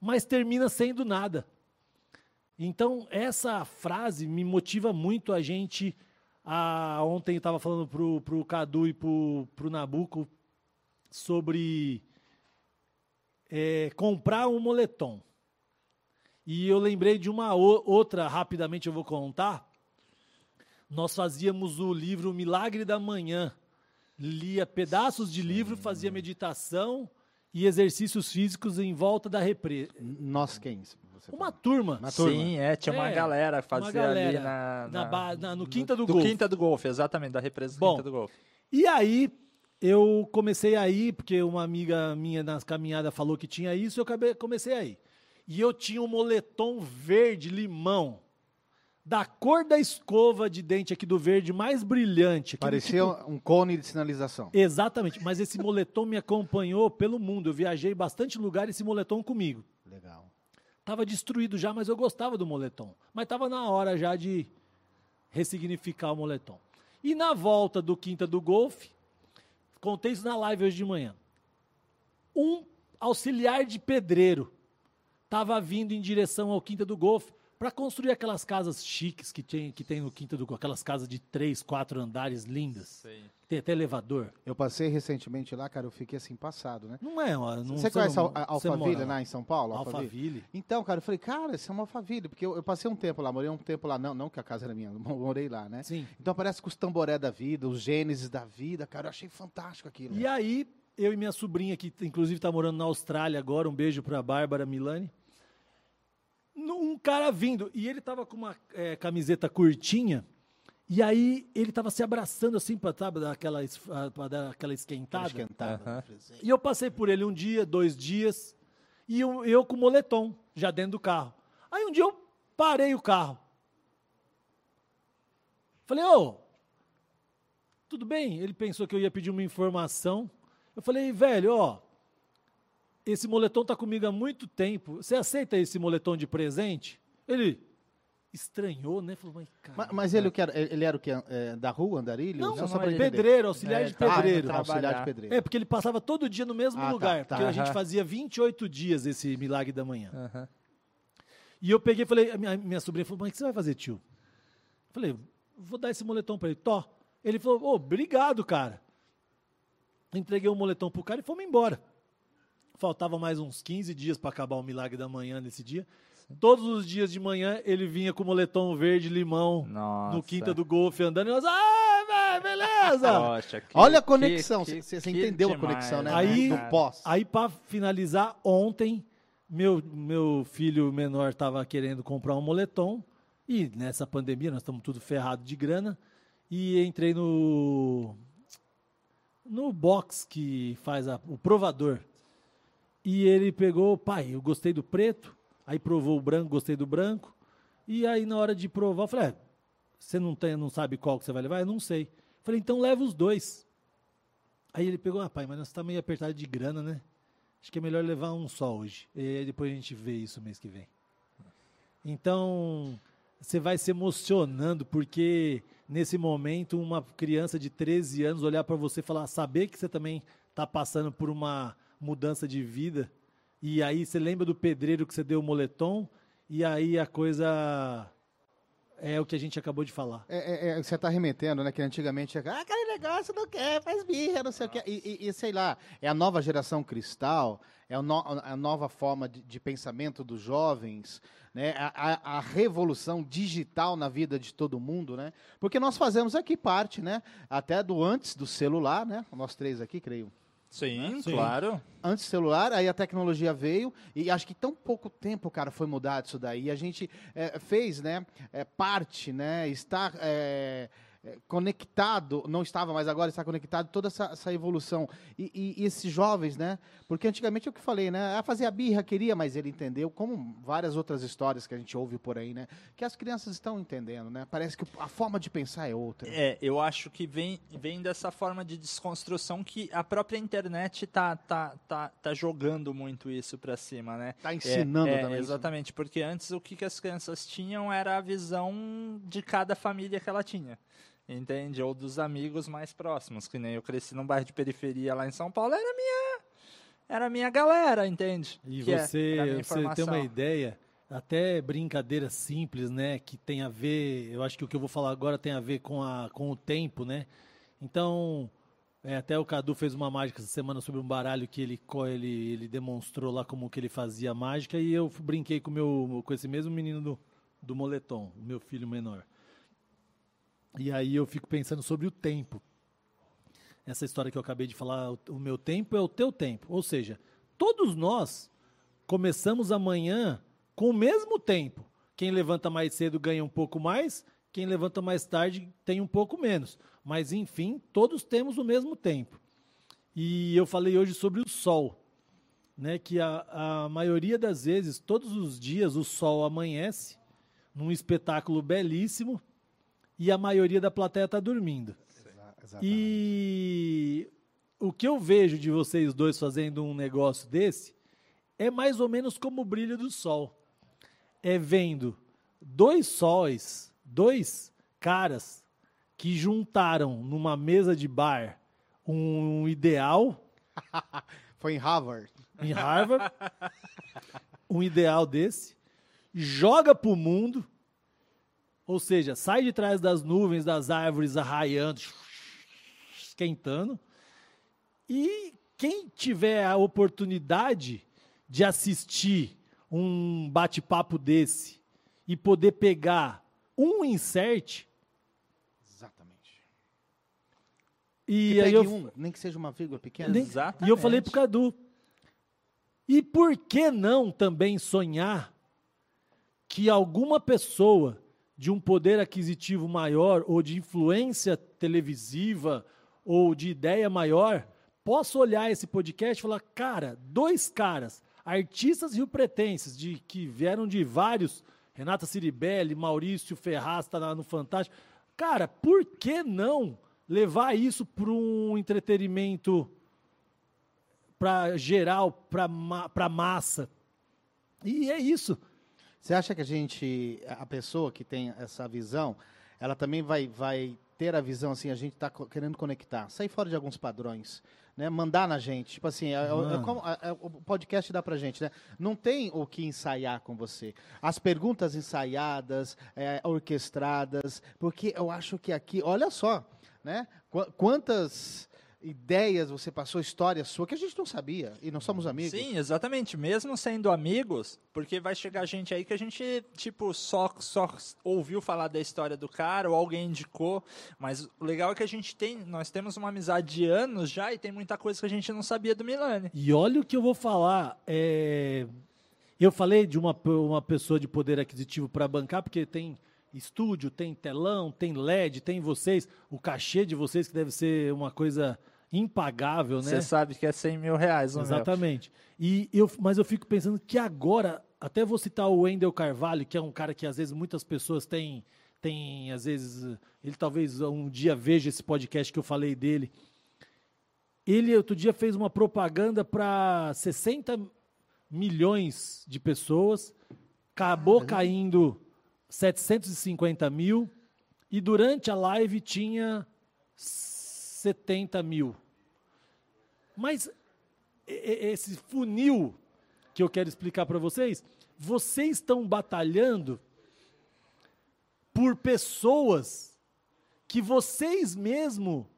mas termina sendo nada. Então, essa frase me motiva muito a gente. A, ontem eu estava falando pro, pro Cadu e pro, pro Nabuco sobre é, comprar um moletom. E eu lembrei de uma outra, rapidamente eu vou contar. Nós fazíamos o livro Milagre da Manhã. Lia pedaços de livro, fazia meditação e exercícios físicos em volta da represa. Nós quem? Você Uma fala? turma. Uma turma. Sim, é, tinha uma É, galera que uma fazia galera ali na, na ba- na- no Quinta do do Golfe. Quinta do Golfe, exatamente, da represa do Bom, Quinta do Golfe. E aí, eu comecei a ir, porque uma amiga minha nas caminhadas falou que tinha isso, eu acabei- comecei a ir. E eu tinha um moletom verde limão, da cor da escova de dente aqui do verde, mais brilhante. Parecia tipo- um cone de sinalização. Exatamente, mas esse moletom me acompanhou pelo mundo. Eu viajei bastante lugar esse moletom comigo. Legal. Tava destruído já, mas eu gostava do moletom. Mas tava na hora já de ressignificar o moletom. E na volta do Quinta do Golfe, contei isso na live hoje de manhã. Um auxiliar de pedreiro estava vindo em direção ao Quinta do Golfe para construir aquelas casas chiques que tem, que tem no Quinta do Golfe, aquelas casas de três, quatro andares lindas. Tem até elevador. Eu passei recentemente lá, cara, eu fiquei assim passado, né? Não é uma. Não, você conhece não- a, a Alphaville lá em São Paulo? Alphaville. Então, cara, eu falei, cara, isso é uma Alphaville, porque eu, eu passei um tempo lá, morei um tempo lá, não, não que a casa era minha, *laughs* morei lá, né? Sim. Então parece com os tamboré da vida, os gênesis da vida, cara, eu achei fantástico aquilo. E aí, eu e minha sobrinha, que inclusive está morando na Austrália agora, um beijo para Bárbara Milani. Um cara vindo, e ele tava com uma eh, camiseta curtinha, e aí ele tava se abraçando assim para dar aquela, pra dar aquela esquentada. esquentada. Aham. E eu passei por ele um dia, dois dias, e eu, eu com moletom, já dentro do carro. Aí um dia eu parei o carro. Falei, ô, tudo bem? Ele pensou que eu ia pedir uma informação. Eu falei, velho, ó, esse moletom tá comigo há muito tempo. Você aceita esse moletom de presente? Ele estranhou, né? Falou, mas, cara, Ma- Mas, ele, o que era, ele era o que? É, da rua, andarilho? Não, Só não, pra ele- entender. pedreiro, auxiliar É, de tá, pedreiro. trabalha- Auxiliar de pedreiro. É, porque ele passava todo dia no mesmo Ah, tá, lugar. tá. Porque a gente fazia 28 dias esse milagre da manhã. Aham. E eu peguei e falei, a minha, minha sobrinha falou, mas o que você vai fazer, tio? Eu falei, vou dar esse moletom pra ele. Tó. Ele falou, ô, obrigado, cara. Entreguei o moletom pro cara e fomos embora. Faltava mais uns 15 dias para acabar o milagre da manhã nesse dia. Todos os dias de manhã ele vinha com o moletom verde limão Nossa. no quinta do golfe andando e nós, ah, velho, beleza! Poxa, que- Olha a conexão, que- você entendeu a demais, conexão, né? Aí- pós. Aí, para finalizar, ontem, meu, meu filho menor estava querendo comprar um moletom. E nessa pandemia, nós estamos tudo ferrado de grana. E entrei no. No box que faz a- o provador. E ele pegou, pai, eu gostei do preto. Aí provou o branco, gostei do branco. E aí, na hora de provar, eu falei: é, você não, tem, não sabe qual que você vai levar? Eu não sei. Eu falei: então leva os dois. Aí ele pegou, pai, mas nós tá meio apertado de grana, né? Acho que é melhor levar um só hoje. E aí depois a gente vê isso mês que vem. Então, você vai se emocionando, porque nesse momento, uma criança de 13 anos olhar para você e falar, saber que você também está passando por uma mudança de vida, e aí você lembra do pedreiro que você deu o moletom, e aí a coisa é o que a gente acabou de falar. É, é, é, você tá remetendo, né? Que antigamente, ah, aquele negócio não quer, faz birra, não sei o que. E, e- e, sei lá, é a nova geração cristal, é a, no- a nova forma de, de pensamento dos jovens, né? A, a- a revolução digital na vida de todo mundo, né? Porque nós fazemos aqui parte, né? Até do antes do celular, né? Nós três aqui, creio. Sim, Sim. claro. antes do celular, aí a tecnologia veio e acho que tão pouco tempo, cara, foi mudado isso daí. A gente é, fez, né, é, parte, né, está é, conectado, não estava, mas agora está conectado, toda essa, essa evolução. E, e- e esses jovens, né? Porque antigamente é o que falei, né? Ah, fazia birra, queria, mas ele entendeu, como várias outras histórias que a gente ouve por aí, né? Que as crianças estão entendendo, né? Parece que a forma de pensar é outra. É, eu acho que vem, vem dessa forma de desconstrução que a própria internet tá, tá, tá, tá jogando muito isso pra cima, né? Tá ensinando é, é, também. isso, né? Exatamente, porque antes o que, que as crianças tinham era a visão de cada família que ela tinha. Entende? Ou dos amigos mais próximos, que nem eu cresci num bairro de periferia lá em São Paulo, era minha, era minha galera, entende? E Que é, você, minha você tem uma ideia, até brincadeira simples, né? Que tem a ver, eu acho que o que eu vou falar agora tem a ver com, a, com o tempo, né? Então, é, até o Cadu fez uma mágica essa semana sobre um baralho que ele, ele, ele demonstrou lá como que ele fazia mágica e eu brinquei com, meu, com esse mesmo menino do, do moletom, o meu filho menor. E aí eu fico pensando sobre o tempo. Essa história que eu acabei de falar, o, meu tempo é o teu tempo. Ou seja, todos nós começamos amanhã com o mesmo tempo. Quem levanta mais cedo ganha um pouco mais, quem levanta mais tarde tem um pouco menos. Mas enfim, todos temos o mesmo tempo. E eu falei hoje sobre o sol, né? Que a, a maioria das vezes, todos os dias, o sol amanhece num espetáculo belíssimo e a maioria da plateia está dormindo. Exa- exatamente. E o que eu vejo de vocês dois fazendo um negócio desse é mais ou menos como o brilho do sol. É vendo dois sóis, dois caras que juntaram numa mesa de bar um ideal *laughs* Foi em Harvard. em Harvard, um ideal desse, joga pro mundo, ou seja, sai de trás das nuvens, das árvores arraiando, esquentando, e quem tiver a oportunidade de assistir um bate-papo desse e poder pegar um insert, Exatamente. e Que aí pegue eu, um, nem que seja uma vírgula pequena. Nem- Exatamente. E eu falei pro Cadu. E por que não também sonhar que alguma pessoa de um poder aquisitivo maior ou de influência televisiva ou de ideia maior possa olhar esse podcast e falar, cara, dois caras, artistas riopretenses de que vieram de vários, Renata Ciribelli, Maurício Ferraz tá lá no Fantástico. Cara, por que não levar isso para um entretenimento para geral, para ma massa? E é isso. Você acha que a gente, a pessoa que tem essa visão, ela também vai, vai ter a visão assim, a gente está querendo conectar, sair fora de alguns padrões, né? Mandar na gente, tipo assim, é- é- é é- é- o podcast dá pra gente, né? Não tem o que ensaiar com você. As perguntas ensaiadas, é, orquestradas, porque eu acho que aqui, olha só, né? Qu- Quantas ideias você passou, história sua que a gente não sabia e não somos amigos. Sim, exatamente. Mesmo sendo amigos, porque vai chegar gente aí que a gente, tipo, só, só ouviu falar da história do cara ou alguém indicou. Mas o legal é que a gente tem, nós temos uma amizade de anos já e tem muita coisa que a gente não sabia do Milani. E olha o que eu vou falar. é, Eu falei de uma, uma pessoa de poder aquisitivo para bancar, porque tem estúdio, tem telão, tem LED, tem vocês, o cachê de vocês que deve ser uma coisa impagável, né? Você sabe que é 100 mil reais o meu. Exatamente. E eu, mas eu fico pensando que agora, até vou citar o Wendel Carvalho, que é um cara que às vezes muitas pessoas têm, têm às vezes, ele talvez um dia veja esse podcast que eu falei dele. Ele outro dia fez uma propaganda para 60 milhões de pessoas, acabou caindo 750 mil, e durante a live tinha 70 mil. Mas esse funil que eu quero explicar para vocês, vocês estão batalhando por pessoas que vocês mesmo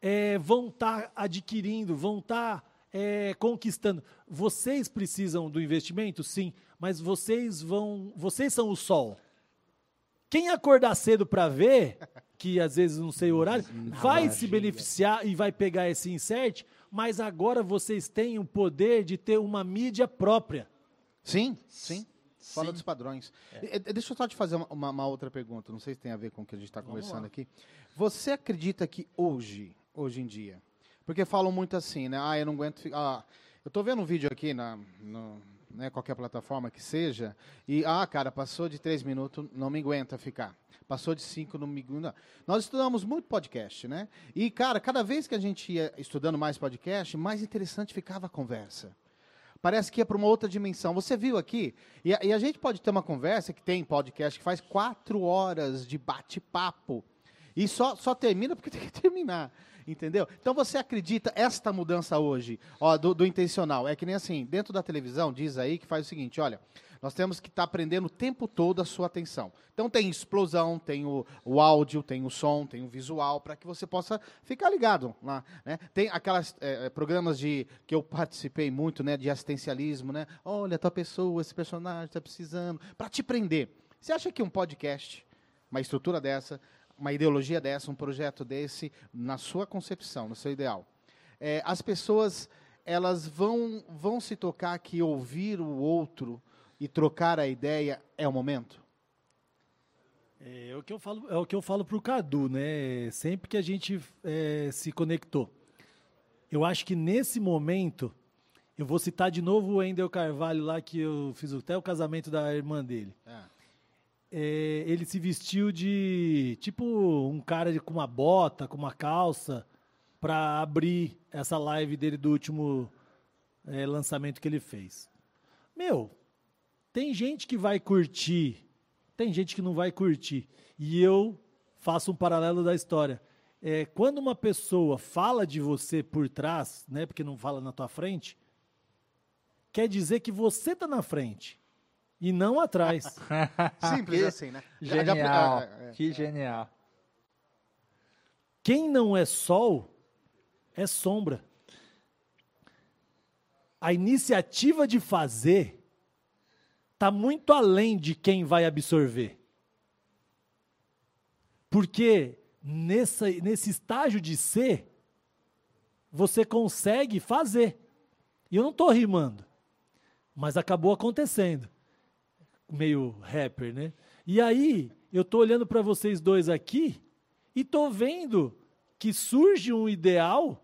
é, vão estar adquirindo, vão estar é, conquistando. Vocês precisam do investimento, sim, mas vocês vão, vocês são o sol. Quem acordar cedo para ver, que às vezes não sei o horário, vai se beneficiar e vai pegar esse insert, mas agora vocês têm o poder de ter uma mídia própria. Sim, sim. Fora Sim. dos padrões. E- e- deixa eu só te fazer uma, uma- outra pergunta. Não sei se tem a ver com o que a gente está conversando lá. aqui. Você acredita que hoje, hoje em dia, porque falam muito assim, né? Ah, eu não aguento ficar. Ah, eu tô vendo um vídeo aqui na no, né, qualquer plataforma que seja, e ah, cara, passou de três minutos, não me aguenta ficar. Passou de cinco, não me aguenta. Nós estudamos muito podcast, né? E, cara, cada vez que a gente ia estudando mais podcast, mais interessante ficava a conversa. Parece que é para uma outra dimensão. Você viu aqui? E a, e a gente pode ter uma conversa que tem podcast que faz quatro horas de bate-papo. E só, só termina porque *laughs* tem que terminar. Entendeu? Então você acredita esta mudança hoje, ó, do, do intencional? É que nem assim, dentro da televisão diz aí que faz o seguinte: olha, nós temos que estar aprendendo o tempo todo a sua atenção. Então tem explosão, tem o, o áudio, tem o som, tem o visual, para que você possa ficar ligado lá. Né? Tem aquelas eh, programas de que eu participei muito, né, de assistencialismo, né? Olha, tua pessoa, esse personagem está precisando, para te prender. Você acha que um podcast, uma estrutura dessa, uma ideologia dessa, um projeto desse, na sua concepção, no seu ideal, eh, as pessoas elas vão vão se tocar que ouvir o outro e trocar a ideia é o momento? É, o que eu falo, é o que eu falo pro Cadu, né? Sempre que a gente é, se conectou. Eu acho que nesse momento, eu vou citar de novo o Endel Carvalho lá, que eu fiz até o casamento da irmã dele. É, ele se vestiu de tipo um cara de- com uma bota, com uma calça, para abrir essa live dele do último é, lançamento que ele fez. Meu, tem gente que vai curtir, tem gente que não vai curtir. E eu faço um paralelo da história. É, quando uma pessoa fala de você por trás, né, porque não fala na tua frente, quer dizer que você está na frente e não atrás. *laughs* Simples Que assim, né? Já- já- Genial. é, é. Que genial. Quem não é sol é sombra. A iniciativa de fazer está muito além de quem vai absorver. Porque nessa, nesse estágio de ser, você consegue fazer. E eu não estou rimando, mas acabou acontecendo. Meio rapper, né? E aí, eu estou olhando para vocês dois aqui e estou vendo que surge um ideal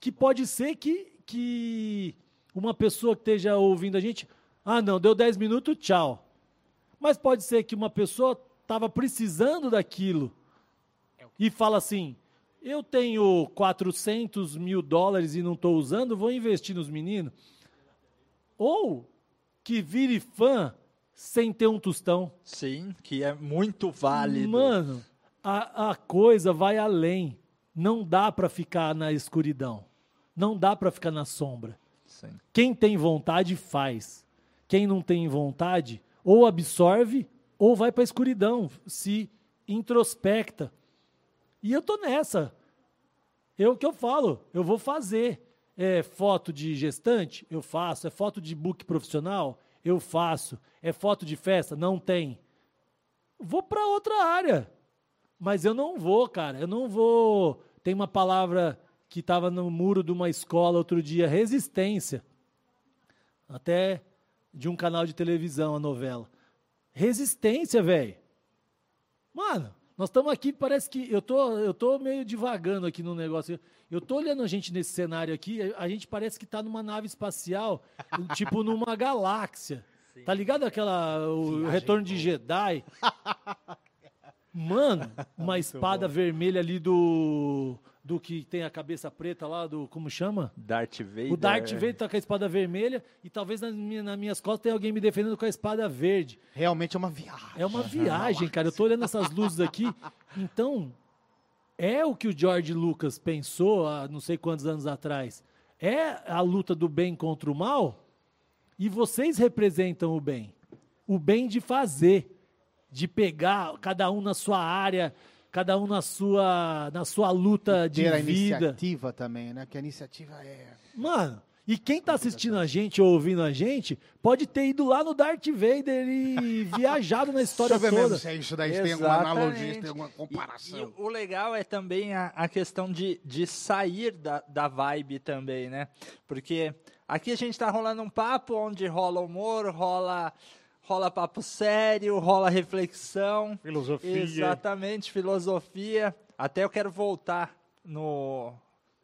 que pode ser que, que uma pessoa que esteja ouvindo a gente, ah, não, deu 10 minutos, tchau. Mas pode ser que uma pessoa estava precisando daquilo e fala assim: eu tenho 400 mil dólares e não estou usando, vou investir nos meninos. Ou que vire fã sem ter um tostão. Sim, que é muito válido. Mano, a, a coisa vai além. Não dá para ficar na escuridão. Não dá para ficar na sombra. Sim. Quem tem vontade faz. Quem não tem vontade ou absorve ou vai para a escuridão, se introspecta. E eu tô nessa. Eu que eu falo, eu vou fazer. É foto de gestante? Eu faço. É foto de book profissional? Eu faço. É foto de festa? Não tem. Vou para outra área. Mas eu não vou, cara. Eu não vou. Tem uma palavra que estava no muro de uma escola outro dia, resistência. Até de um canal de televisão, a novela. Resistência, velho. Mano, nós estamos aqui, parece que eu tô, eu tô meio divagando aqui no negócio. Eu tô olhando a gente nesse cenário aqui, a gente parece que tá numa nave espacial, *laughs* tipo numa galáxia. Tá ligado aquela o retorno de Jedi? *laughs* Mano, uma espada vermelha ali do do que tem a cabeça preta lá do como chama? Darth Vader. O Darth Vader tá com a espada vermelha e talvez nas, minha, nas minhas costas tenha alguém me defendendo com a espada verde. Realmente é uma viagem. É uma viagem, cara. Eu tô olhando essas luzes aqui. Então, é o que o George Lucas pensou há não sei quantos anos atrás. É a luta do bem contra o mal. E vocês representam o bem. O bem de fazer. De pegar cada um na sua área, cada um na sua, na sua luta de Ter a vida. iniciativa também, né? Que a iniciativa é. Mano, e quem tá assistindo a gente ou ouvindo a gente, pode ter ido lá no Darth Vader e *laughs* viajado na história Deixa eu ver toda. mesmo se é isso daí, se tem alguma analogia, se Exatamente. tem alguma E, comparação. e o legal é também a, a questão de, de sair da, da vibe também, né? Porque aqui a gente tá rolando um papo onde rola humor, rola, rola papo sério, rola reflexão. Filosofia. Exatamente, filosofia. Até eu quero voltar no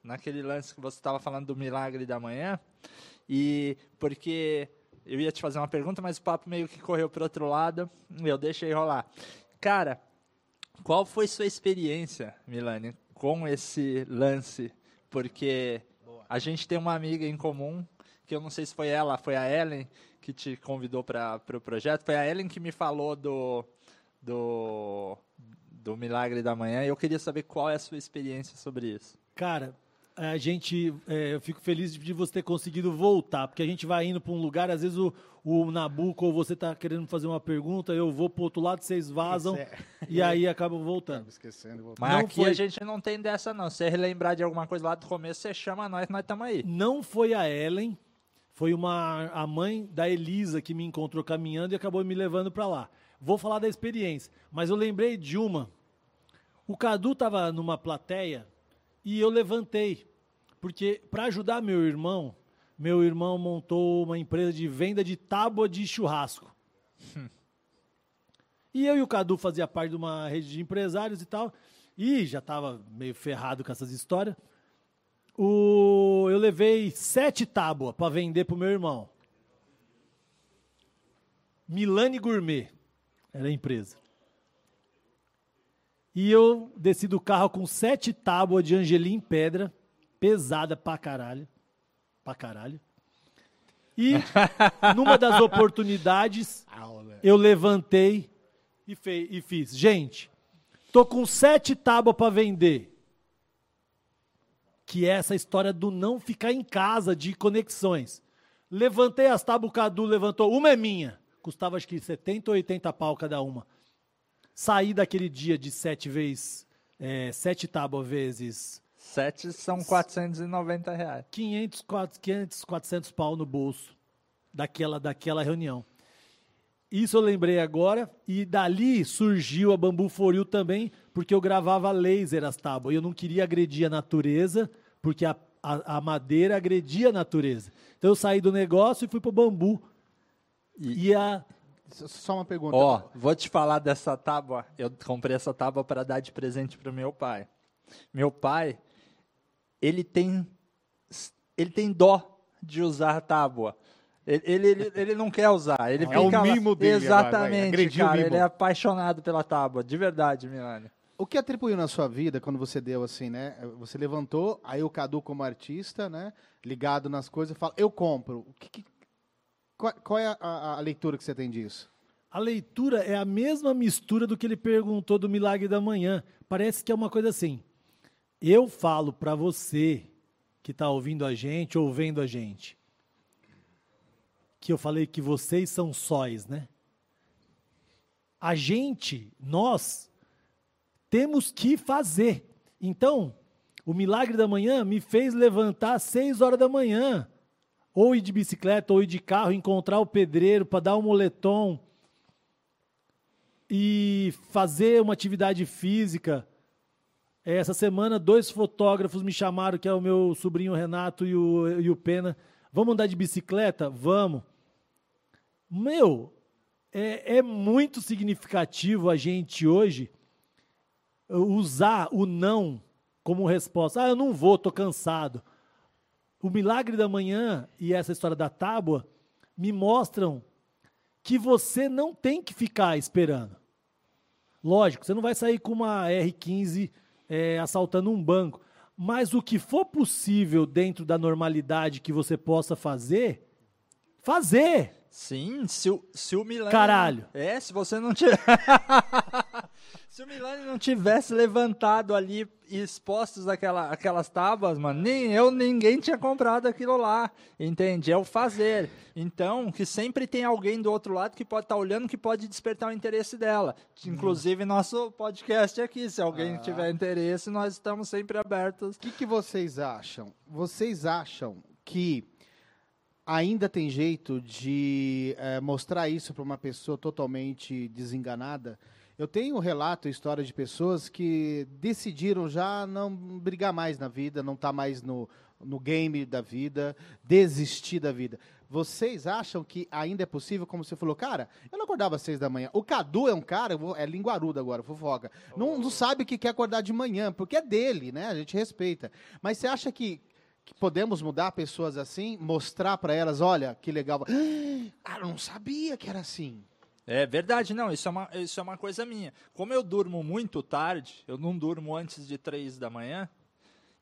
naquele lance que você estava falando do milagre da manhã. E porque eu ia te fazer uma pergunta, mas o papo meio que correu para outro lado. Eu deixei rolar. Cara, qual foi sua experiência, Milane, com esse lance? Porque a gente tem uma amiga em comum, que eu não sei se foi ela, foi a Ellen que te convidou para o pro projeto. Foi a Ellen que me falou do, do, do Milagre da Manhã. E eu queria saber qual é a sua experiência sobre isso. Cara, a gente, é, eu fico feliz de você ter conseguido voltar, porque a gente vai indo para um lugar, às vezes o, o Nabucco ou você está querendo fazer uma pergunta, eu vou para outro lado, vocês vazam é. e aí acabam voltando. Esquecendo. Mas Não aqui foi- a gente não tem dessa, não. Se você relembrar de alguma coisa lá do começo, você chama nós, nós estamos aí. Não foi a Ellen, foi uma a mãe da Elisa que me encontrou caminhando e acabou me levando para lá. Vou falar da experiência, mas eu lembrei de uma. O Cadu estava numa plateia e eu levantei, porque para ajudar meu irmão, meu irmão montou uma empresa de venda de tábua de churrasco. E eu e o Cadu fazia parte de uma rede de empresários e tal, e já estava meio ferrado com essas histórias. O, eu levei sete tábuas para vender pro meu irmão. Milani Gourmet era a empresa. E eu desci do carro com sete tábuas de Angelim pedra, pesada pra caralho. Pra caralho. E *laughs* numa das oportunidades, eu levantei e, fe- e fiz. Gente, tô com sete tábuas para vender que é essa história do não ficar em casa de conexões. Levantei as tábuas, o Cadu levantou, uma é minha. Custava acho que 70 ou 80 pau cada uma. Saí daquele dia de sete vezes, é, sete tábuas vezes Sete são 490 reais. 500, 400, 500, 400 pau no bolso daquela, daquela reunião. Isso eu lembrei agora, e dali surgiu a Bambu Foril também, porque eu gravava laser as tábuas. E eu não queria agredir a natureza, porque a, a, a madeira agredia a natureza. Então eu saí do negócio e fui pro bambu. E, a. Só uma pergunta. Ó, vou te falar dessa tábua. Eu comprei essa tábua para dar de presente pro meu pai. Meu pai, ele tem ele tem dó de usar tábua. Ele, ele, ele, ele não quer usar. Ele É fica o lá- mimo dele agora, vai. Exatamente, Agrediu o cara. Ele é apaixonado pela tábua, de verdade, Milani. O que atribuiu na sua vida quando você deu assim, né? Você levantou, aí o Cadu como artista, né? Ligado nas coisas, fala, eu compro. O que que- qual, qual é a, a- a leitura que você tem disso? A leitura é a mesma mistura do que ele perguntou do milagre da manhã. Parece que é uma coisa assim. Eu falo para você que está ouvindo a gente, ou vendo a gente, que eu falei que vocês são sóis, né? A gente, nós, temos que fazer. Então, o milagre da manhã me fez levantar às seis horas da manhã, ou ir de bicicleta, ou ir de carro, encontrar o pedreiro para dar um moletom e fazer uma atividade física. Essa semana, dois fotógrafos me chamaram, que é o meu sobrinho Renato e o, e o Pena. Vamos andar de bicicleta? Vamos. Meu, é, é muito significativo a gente hoje usar o não como resposta. Ah, eu não vou, tô cansado. O milagre da manhã e essa história da tábua me mostram que você não tem que ficar esperando. Lógico, você não vai sair com uma R15 é, assaltando um banco. Mas o que for possível dentro da normalidade que você possa fazer, fazer. Sim, se o, se o Milani. Caralho. É, se você não tiver. *laughs* se o Milani não tivesse levantado ali e expostos aquela, aquelas tábuas, mano, nem eu, ninguém tinha comprado aquilo lá. Entende? É o fazer. Então, que sempre tem alguém do outro lado que pode estar olhando, que pode despertar o interesse dela. Inclusive, nosso podcast aqui. Se alguém tiver interesse, nós estamos sempre abertos. O que, que vocês acham? Vocês acham que ainda tem jeito de eh, mostrar isso para uma pessoa totalmente desenganada? Eu tenho um relato, história de pessoas que decidiram já não brigar mais na vida, não estar mais no, no game da vida, desistir da vida. Vocês acham que ainda é possível, como você falou, cara, eu não acordava às seis da manhã. O Cadu é um cara, é linguarudo agora, fofoca. Não, não sabe que quer acordar de manhã, porque é dele, né? A gente respeita. Mas você acha que, que podemos mudar pessoas assim, mostrar pra elas, olha, que legal. *gasps* Ah, eu não sabia que era assim. É verdade, não, isso é, uma, isso é uma coisa minha. Como eu durmo muito tarde, eu não durmo antes de três da manhã,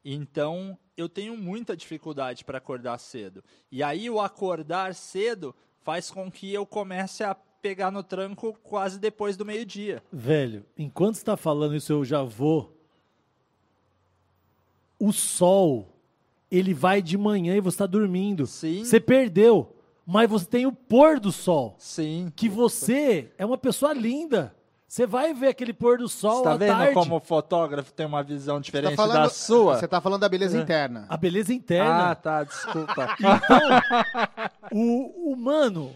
então eu tenho muita dificuldade para acordar cedo. E aí o acordar cedo faz com que eu comece a pegar no tranco quase depois do meio-dia. Velho, enquanto você tá falando isso, eu já vou. O sol, ele vai de manhã e você tá dormindo. Sim. Você perdeu, mas você tem o pôr do sol. Sim. Que você é uma pessoa linda. Você vai ver aquele pôr do sol Você tá à vendo tarde. como o fotógrafo tem uma visão Você diferente tá falando, da sua? Você tá falando da beleza interna. A beleza interna. Ah, tá, desculpa. *laughs* O, o mano,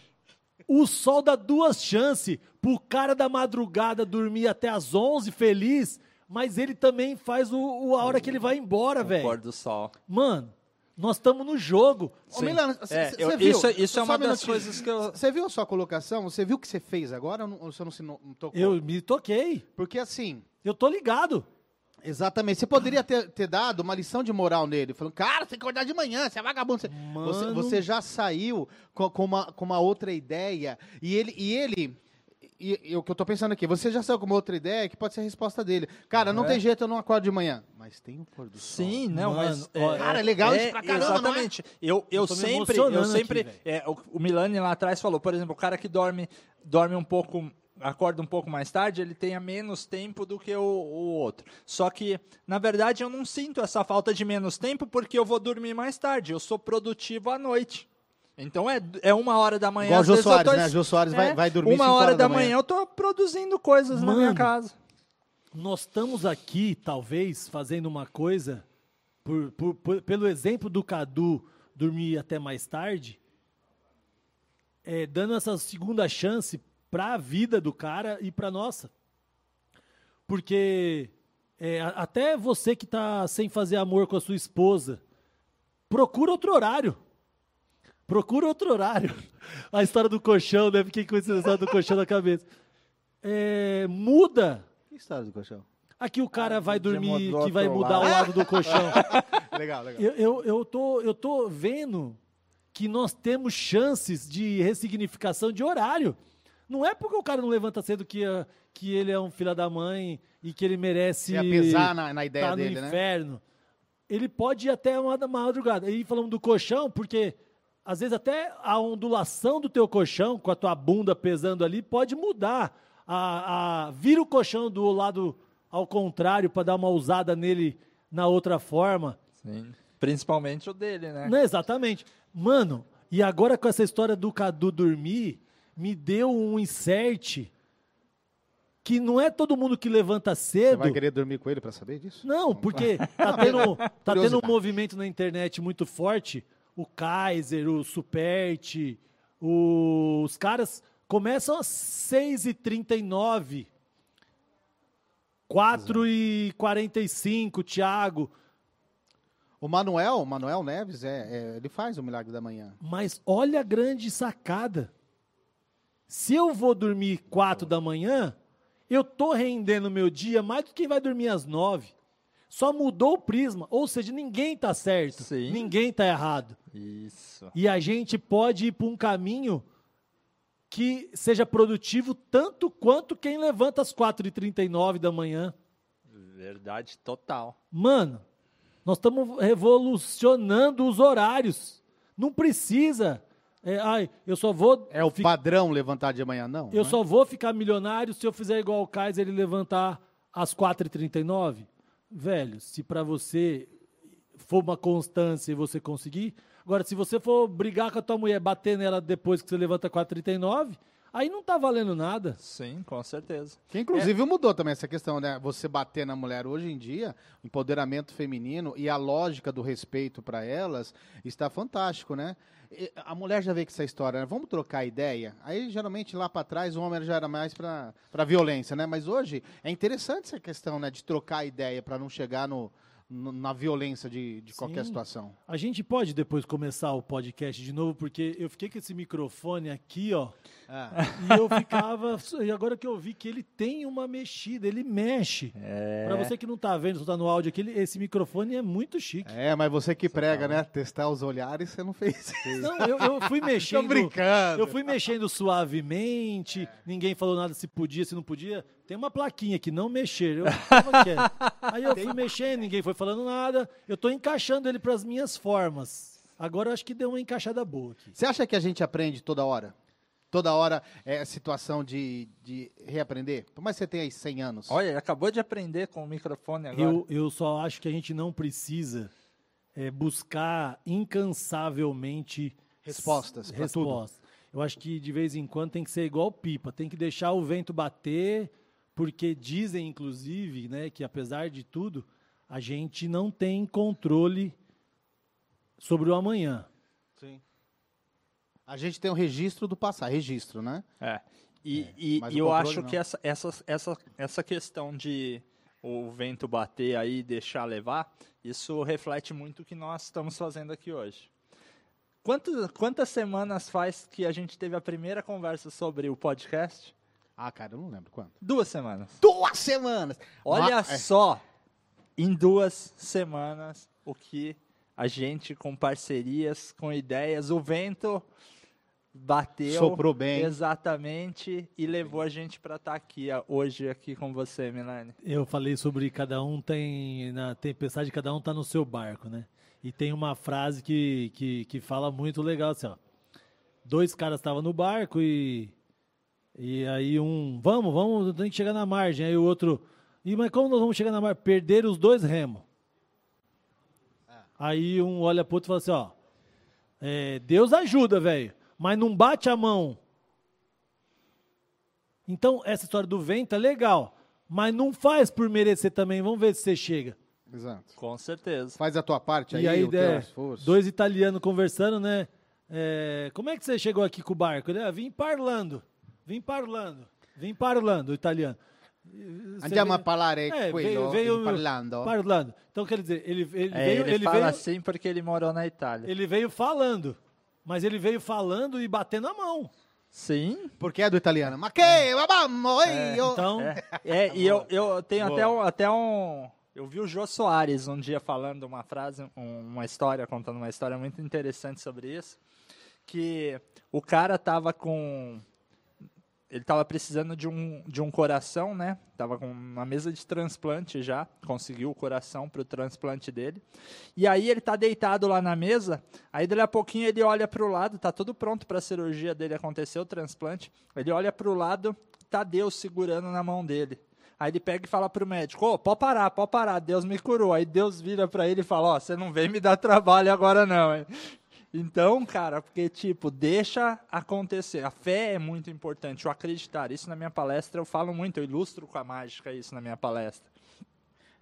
o sol dá duas chances pro cara da madrugada dormir até as 11 feliz, mas ele também faz o, o- a hora que ele vai embora, o pôr velho. do sol. Mano, nós estamos no jogo. Ô, Sim. Milano, É, cê- eu- viu? isso, isso Só é uma um das minutinho. coisas que eu... Você viu a sua colocação? Você viu o que você fez agora? Ou você não se não, não tocou? Eu me toquei. Porque assim, Eu tô ligado. exatamente, você poderia ter, ter dado uma lição de moral nele, falando, cara, você tem que acordar de manhã, você é vagabundo. Você, Mano. você, você já saiu com, com uma, com uma outra ideia. E ele. E ele e, e o que eu tô pensando aqui, você já saiu com uma outra ideia que pode ser a resposta dele. Cara, não É. tem jeito, eu não acordo de manhã. Mas tem o pôr do sol. Sim, não, Mano, mas... ó, Cara, é legal isso pra caramba, não é? Exatamente. Eu, eu me sempre, eu sempre... aqui, é, o, o Milani lá atrás falou, por exemplo, o cara que dorme, dorme um pouco... Acorda um pouco mais tarde, ele tenha menos tempo do que o, o outro. Só que, na verdade, eu não sinto essa falta de menos tempo porque eu vou dormir mais tarde. Eu sou produtivo à noite. Então é, é uma hora da manhã. Igual o Jô Soares, tô- né? Jô Soares vai- é, vai dormir Uma hora horas da da manhã. manhã eu tô produzindo coisas na minha Mano. casa. Nós estamos aqui, talvez, fazendo uma coisa, por, por- por- pelo exemplo do Cadu dormir até mais tarde, é, dando essa segunda chance para a vida do cara e para nossa. Porque é, até você que está sem fazer amor com a sua esposa, procura outro horário. Procura outro horário. A história do colchão, né? Fiquei com essa história do colchão na cabeça. É, muda Que história do colchão? Aqui o cara vai de dormir, que vai mudar lado. o lado do colchão. *laughs* legal, legal. eu, eu, eu, tô, eu tô vendo que nós temos chances de ressignificação de horário. Não é porque o cara não levanta cedo que, ah, que ele é um filho da mãe e que ele merece Se apesar na, na ideia tá dele, no né? inferno. Ele pode ir até uma da madrugada. E falando do colchão, porque às vezes até a ondulação do teu colchão, com a tua bunda pesando ali, pode mudar. A, a, vira o colchão do lado ao contrário para dar uma ousada nele na outra forma. Sim. Principalmente o dele, né? Não, exatamente. Mano, e agora com essa história do Cadu dormir, me deu um insert que não é todo mundo que levanta Você cedo. vai querer dormir com ele pra saber disso? Não, porque tá tendo, *laughs* tá tendo um movimento na internet muito forte. O Kaiser, o Superti, o- os caras começam às 6h39. 4h45, Thiago. O Manuel, o Manuel Neves, é, é, ele faz o Milagre da Manhã. Mas olha a grande sacada. Se eu vou dormir 4 da manhã, eu tô rendendo meu dia mais do que quem vai dormir às 9. Só mudou o prisma, ou seja, ninguém tá certo, Sim. ninguém tá errado. Isso. E a gente pode ir para um caminho que seja produtivo tanto quanto quem levanta às 4h39 da manhã. Verdade total. Mano, nós estamos revolucionando os horários. Não precisa. é, ai, eu só vou. É o fi- padrão levantar de manhã, não? eu né? só vou ficar milionário se eu fizer igual o Kaiser e levantar às 4h39. Velho, se para você for uma constância e você conseguir. Agora, se você for brigar com a tua mulher, bater nela depois que você levanta 4h39, aí não tá valendo nada. Sim, com certeza. Que inclusive mudou também essa questão, né? Você bater na mulher hoje em dia, o empoderamento feminino e a lógica do respeito para elas está fantástico, né? A mulher já veio com essa história, né? Vamos trocar ideia? Aí, geralmente, lá para trás, o homem já era mais para violência, né? Mas hoje é interessante essa questão, né? De trocar ideia para não chegar no- na violência de, de qualquer Sim. situação. A gente pode depois começar o podcast de novo, porque eu fiquei com esse microfone aqui, ó. É. E eu ficava. *laughs* E agora que eu vi que ele tem uma mexida, ele mexe. É. Pra você que não tá vendo, só tá no áudio aqui, ele- esse microfone é muito chique. É, mas você que prega, né? Testar os olhares, você não fez. *laughs* Não, eu, eu fui *laughs* Tô mexendo. brincando. Eu fui mexendo suavemente, ninguém falou nada se podia, se não podia. Tem uma plaquinha aqui, não mexer. Eu *laughs* tava quieto. Aí eu fui mexendo, ninguém foi falando nada. Eu tô encaixando ele pras minhas formas. Agora eu acho que deu uma encaixada boa aqui. Você acha que a gente aprende toda hora? Toda hora é situação de, de reaprender? Por mais que você tenha aí 100 anos. Olha, ele acabou de aprender com o microfone agora. Eu, eu só acho que a gente não precisa é, buscar incansavelmente Respostas respostas. Eu acho que de vez em quando tem que ser igual pipa, tem que deixar o vento bater, porque dizem, inclusive, né, que apesar de tudo, a gente não tem controle sobre o amanhã. Sim. A gente tem o registro do passado. Registro, né? É. E, e- mas e o eu acho não. que essa, essa, essa, essa questão de o vento bater aí e deixar levar, isso reflete muito o que nós estamos fazendo aqui hoje. Quantas, quantas semanas faz que a gente teve a primeira conversa sobre o podcast? Ah, cara, eu não lembro quanto. Duas semanas. Duas semanas! Olha é. só, em duas semanas, o que a gente, com parcerias, com ideias, o vento bateu Soprou bem. exatamente e levou a gente para estar aqui ó, hoje aqui com você, Milane. Eu falei sobre cada um tem na tempestade, cada um tá no seu barco, né? E tem uma frase que, que, que fala muito legal assim, ó. Dois caras estavam no barco e e aí um, vamos, vamos, tem que chegar na margem. Aí o outro, e mas como nós vamos chegar na margem? Perder os dois remos. Aí um olha pro outro e fala assim, ó, é, Deus ajuda, velho, mas não bate a mão. Então, essa história do vento é legal, mas não faz por merecer também. Vamos ver se você chega. Exato. Com certeza. Faz a tua parte aí, e aí, o teu é, esforço. dois italianos conversando, né? É, como é que você chegou aqui com o barco? Ele, ah, vim parlando, vim parlando, vim parlando, italiano. Você Andiamo vê- a parlare É, quello, veio, veio parlando. parlando. Então, quer dizer, ele, ele É, veio, ele, ele fala veio, assim porque ele morou na Itália. ele veio falando, mas ele veio falando e batendo a mão. Sim. Porque é do italiano. Ma che, ei, eu- Então, É, é, e eu, eu tenho Boa. até um, até um. Eu vi o Jô Soares um dia falando uma frase, um- uma história, contando uma história muito interessante sobre isso. Que o cara tava com. Ele tava precisando de um, de um coração, né? Tava com uma mesa de transplante já. Conseguiu o coração para o transplante dele. E aí ele tá deitado lá na mesa. Aí dali a pouquinho ele olha para o lado, tá tudo pronto para a cirurgia dele acontecer, o transplante. Ele olha para o lado, tá Deus segurando na mão dele. Aí ele pega e fala pro médico: Ô, pode parar, pode parar, Deus me curou. Aí Deus vira para ele e fala: Ó, você não vem me dar trabalho agora não, hein? Então, cara, porque, tipo, deixa acontecer. A fé é muito importante, o acreditar. Isso na minha palestra eu falo muito, eu ilustro com a mágica isso na minha palestra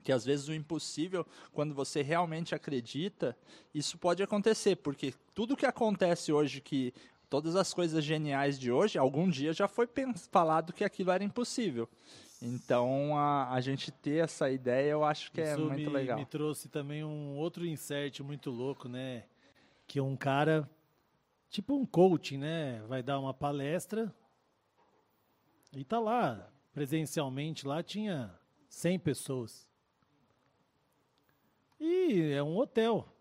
que às vezes o impossível, quando você realmente acredita, isso pode acontecer, porque tudo que acontece hoje, que todas as coisas geniais de hoje, algum dia já foi falado que aquilo era impossível. Então, a, a gente ter essa ideia, eu acho que é Isso muito me, legal. me trouxe também um outro insert muito louco, né? Que um cara, tipo um coaching, né? Vai dar uma palestra e tá lá, presencialmente, lá tinha 100 pessoas. E é um hotel.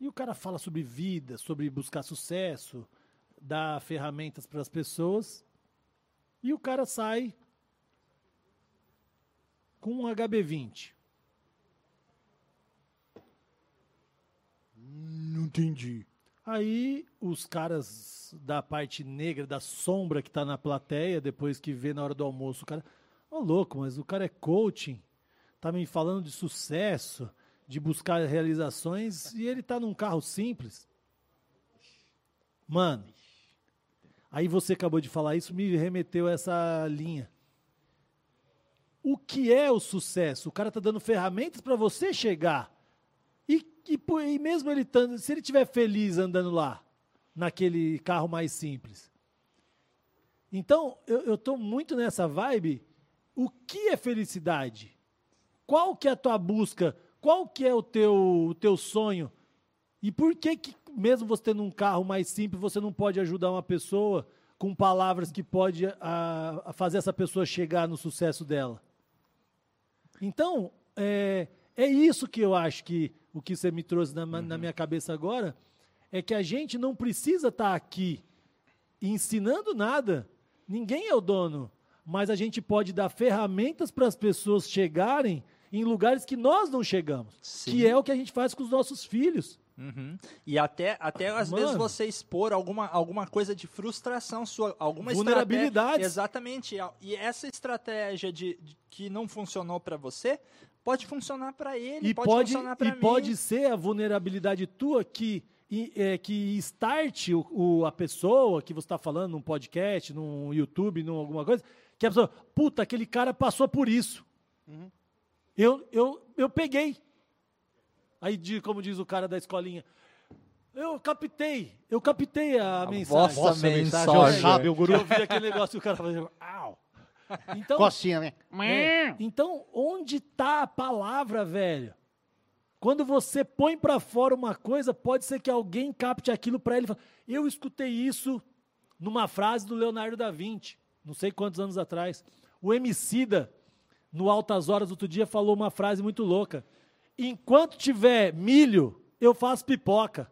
E o cara fala sobre vida, sobre buscar sucesso, dá ferramentas para as pessoas. E o cara sai com um HB20. Não entendi. Aí os caras da parte negra, da sombra que tá na plateia, depois que vê na hora do almoço, o cara. Ô louco, mas o cara é coaching, tá me falando de sucesso, de buscar realizações, e ele tá num carro simples. Mano, aí você acabou de falar isso, me remeteu a essa linha. O que é o sucesso? O cara tá dando ferramentas para você chegar. E, e, mesmo ele se ele estiver feliz andando lá, naquele carro mais simples. Então, eu, tô muito nessa vibe. O que é felicidade? Qual que é a tua busca? Qual que é o teu, o teu sonho? E por que que, mesmo você tendo um carro mais simples, você não pode ajudar uma pessoa com palavras que pode a, a fazer essa pessoa chegar no sucesso dela? Então, é, é isso que eu acho que o que você me trouxe na, na minha cabeça agora é que a gente não precisa estar aqui ensinando nada. Ninguém é o dono, mas a gente pode dar ferramentas para as pessoas chegarem em lugares que nós não chegamos, Sim. que é o que a gente faz com os nossos filhos. Uhum. E até, até às Mano. vezes você expor alguma, alguma coisa de frustração sua, alguma Vulnerabilidades. estratégia- Exatamente. E essa estratégia de, de- que não funcionou para você pode funcionar para ele, E pode, pode, funcionar para e mim. pode ser a vulnerabilidade tua que, e- é, que starte o, o- a pessoa que você está falando num podcast, num YouTube, num alguma coisa, que a pessoa, puta, aquele cara passou por isso. Uhum. Eu, eu, eu peguei. Aí, de- como diz o cara da escolinha, eu captei, eu captei a, mensagem. vossa mensagem, ó, Jorge. sabe, o guru. eu vi aquele negócio e o cara fazia, au. Então, Costinha, né? é. Então, onde está a palavra, velho? Quando você põe para fora uma coisa, pode ser que alguém capte aquilo para ele. e fale, Eu escutei isso numa frase do Leonardo da Vinci, não sei quantos anos atrás. O Emicida, no Altas Horas, outro dia, falou uma frase muito louca. Enquanto tiver milho, eu faço pipoca.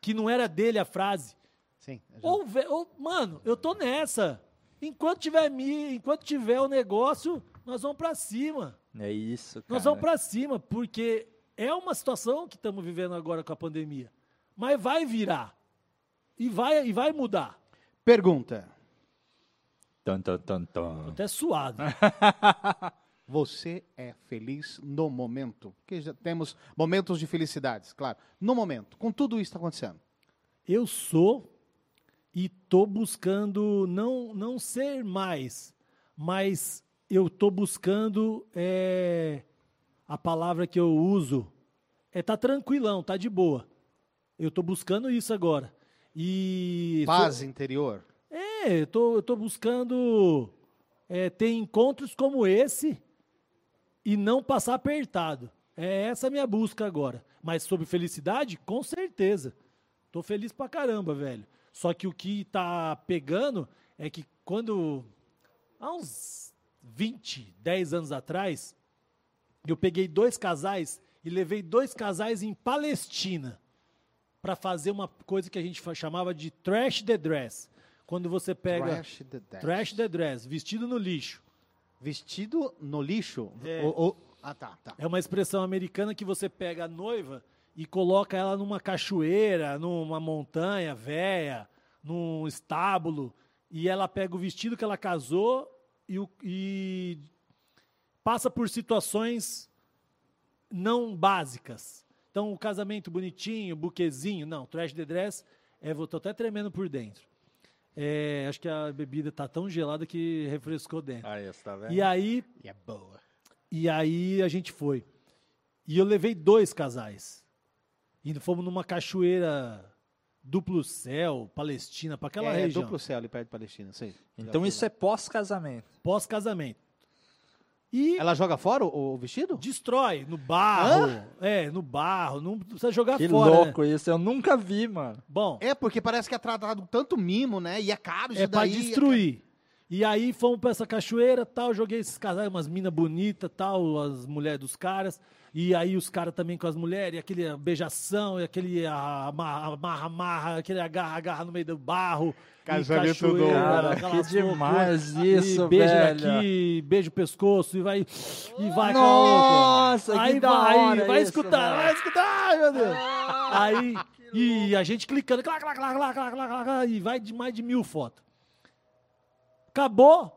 Que não era dele a frase. Sim. já- Ou, ve- ou, mano, eu tô nessa. Enquanto tiver mi, enquanto tiver o negócio, nós vamos pra cima. É isso, cara. Nós vamos pra cima, porque é uma situação que estamos vivendo agora com a pandemia. Mas vai virar. E vai, e vai mudar. Pergunta. Tan, tan, tan, tan. Até suado. *laughs* Você é feliz no momento? Porque já temos momentos de felicidades, claro. No momento, com tudo isso que está acontecendo. Eu sou e tô buscando não, não ser mais, mas eu tô buscando é, a palavra que eu uso é tá tranquilão, tá de boa. Eu tô buscando isso agora. E Paz interior. é, eu tô, eu tô buscando é, ter encontros como esse e não passar apertado. É essa a minha busca agora. Mas sobre felicidade, com certeza. Tô feliz pra caramba, velho. Só que o que tá pegando é que quando. Há uns 20, 10 anos atrás, eu peguei dois casais e levei dois casais em Palestina para fazer uma coisa que a gente chamava de trash the dress. Quando você pega Trash the Dead. trash the dress, vestido no lixo. Vestido no lixo. É. O- o- Ah, tá, tá. É uma expressão americana que você pega a noiva e coloca ela numa cachoeira, numa montanha véia, num estábulo, e ela pega o vestido que ela casou e, o- e passa por situações não básicas. Então, o casamento bonitinho, buquezinho, não, trash the dress, é, vou tô até tremendo por dentro. É, acho que a bebida tá tão gelada que refrescou dentro. Aí, você tá vendo? E aí, E é boa. e aí a gente foi. E eu levei dois casais. E fomos numa cachoeira duplo céu, Palestina, para aquela é região. duplo céu ali perto de Palestina, sei. Então isso é pós-casamento. Pós-casamento. E Ela joga fora o, o vestido? destrói no barro. É, no barro. Não precisa jogar Que fora. né? louco isso, eu nunca vi, mano. Bom, É, porque parece que é tratado tanto mimo, né? E é caro isso é pra daí. destruir. E aí fomos pra essa cachoeira, tal, joguei esses casais, umas minas bonitas, tal, as mulheres dos caras. E aí os caras também com as mulheres, e aquele beijação, e aquele amarra, amarra, aquele agarra, agarra no meio do barro. Casamento doido. Cara, que demais loucuras, isso, e beija velho. daqui, beija o pescoço, e vai, e vai Nossa, loucura. que Aí da vai, hora vai isso, escutar, velho. vai escutar, ai meu Deus. Aí, e a gente clicando, clac, clac, clac, clac, clac, clac, clac, e vai de mais de mil fotos. Acabou,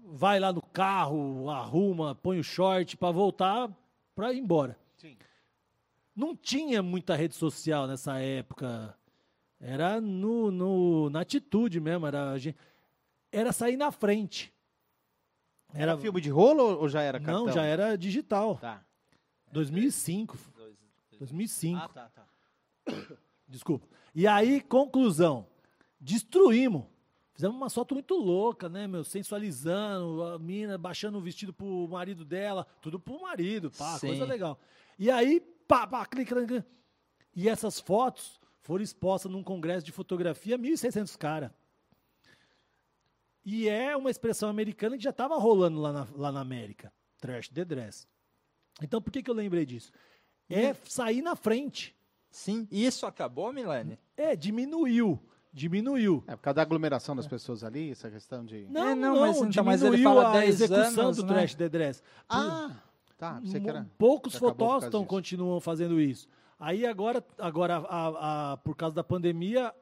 vai lá no carro, arruma, põe o short para voltar para ir embora. Sim. Não tinha muita rede social nessa época. Era no, no, na atitude mesmo, era, era sair na frente. Era filme de rolo ou- ou já era cartão? Não, já era digital. Tá. 2005. 2005. Ah, tá, tá. *coughs* Desculpa. E aí, conclusão. Destruímos. Fizemos uma foto muito louca, né, meu? Sensualizando, a mina baixando o vestido pro marido dela, tudo pro marido, pá, Sim. coisa legal. E aí, pá, pá, clica, clica. E essas fotos foram expostas num congresso de fotografia, 1.600 caras. E é uma expressão americana que já estava rolando lá na, lá na América. Trash the dress. Então, por que, que eu lembrei disso? É sair na frente. Sim. E isso acabou, Milene? É, diminuiu. Diminuiu. É por causa da aglomeração das pessoas ali, essa questão de. Não, É, não, não, mas então, mas ele diminuiu fala a 10 execução anos, do né? Trash the Dress. Ah, tá. Pensei que era. Poucos fotógrafos continuam fazendo isso. Aí agora, agora a- a- por causa da pandemia,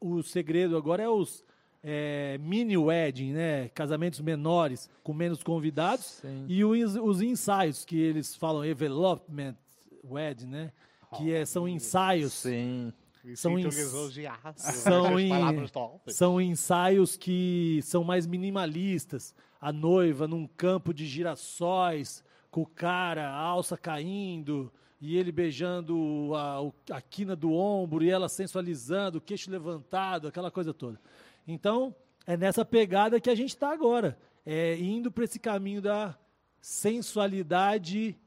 o segredo agora é os é, mini wedding, né? Casamentos menores, com menos convidados. Sim. E os, os ensaios, que eles falam development wedding, né? Que é- são ensaios. Sim. São lisonjeado. são Essas em-. São ensaios que são mais minimalistas. A noiva num campo de girassóis, com o cara, a alça caindo, e ele beijando a, a quina do ombro, e ela sensualizando, o queixo levantado, aquela coisa toda. Então, é nessa pegada que a gente está agora. É indo para esse caminho da sensualidade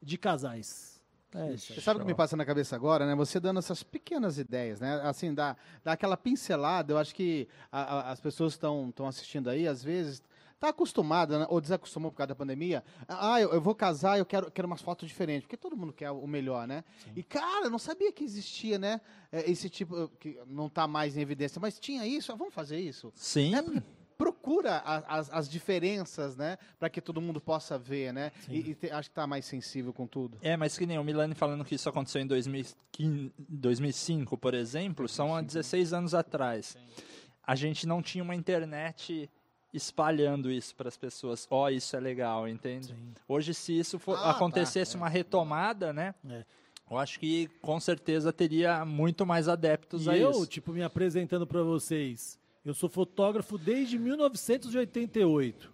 de casais. É isso. Você sabe o que me passa na cabeça agora, né? Você dando essas pequenas ideias, né? Assim, dá, dá aquela pincelada. Eu acho que a- a- as pessoas estão estão assistindo aí, às vezes, tá acostumada, né? ou desacostumou por causa da pandemia. Ah, eu, eu vou casar, eu quero, quero umas fotos diferentes, porque todo mundo quer o melhor, né? E, cara, eu não sabia que existia, né? é, Esse tipo, que não tá mais em evidência, mas tinha isso, ah, vamos fazer isso. Sim. É procura a- as, as diferenças, né? Para que todo mundo possa ver, né? E, e te- acho que tá mais sensível com tudo. É, mas que nem o Milani falando que isso aconteceu em 2015, 2005, por exemplo, são há 16 anos atrás. A gente não tinha uma internet espalhando isso para as pessoas. Ó, isso é legal, entende? Sim. Hoje, se isso for, Ah, tá, acontecesse é. uma retomada, né? É. Eu acho que com certeza teria muito mais adeptos E a eu, isso. tipo, me apresentando para vocês, eu sou fotógrafo desde 1988.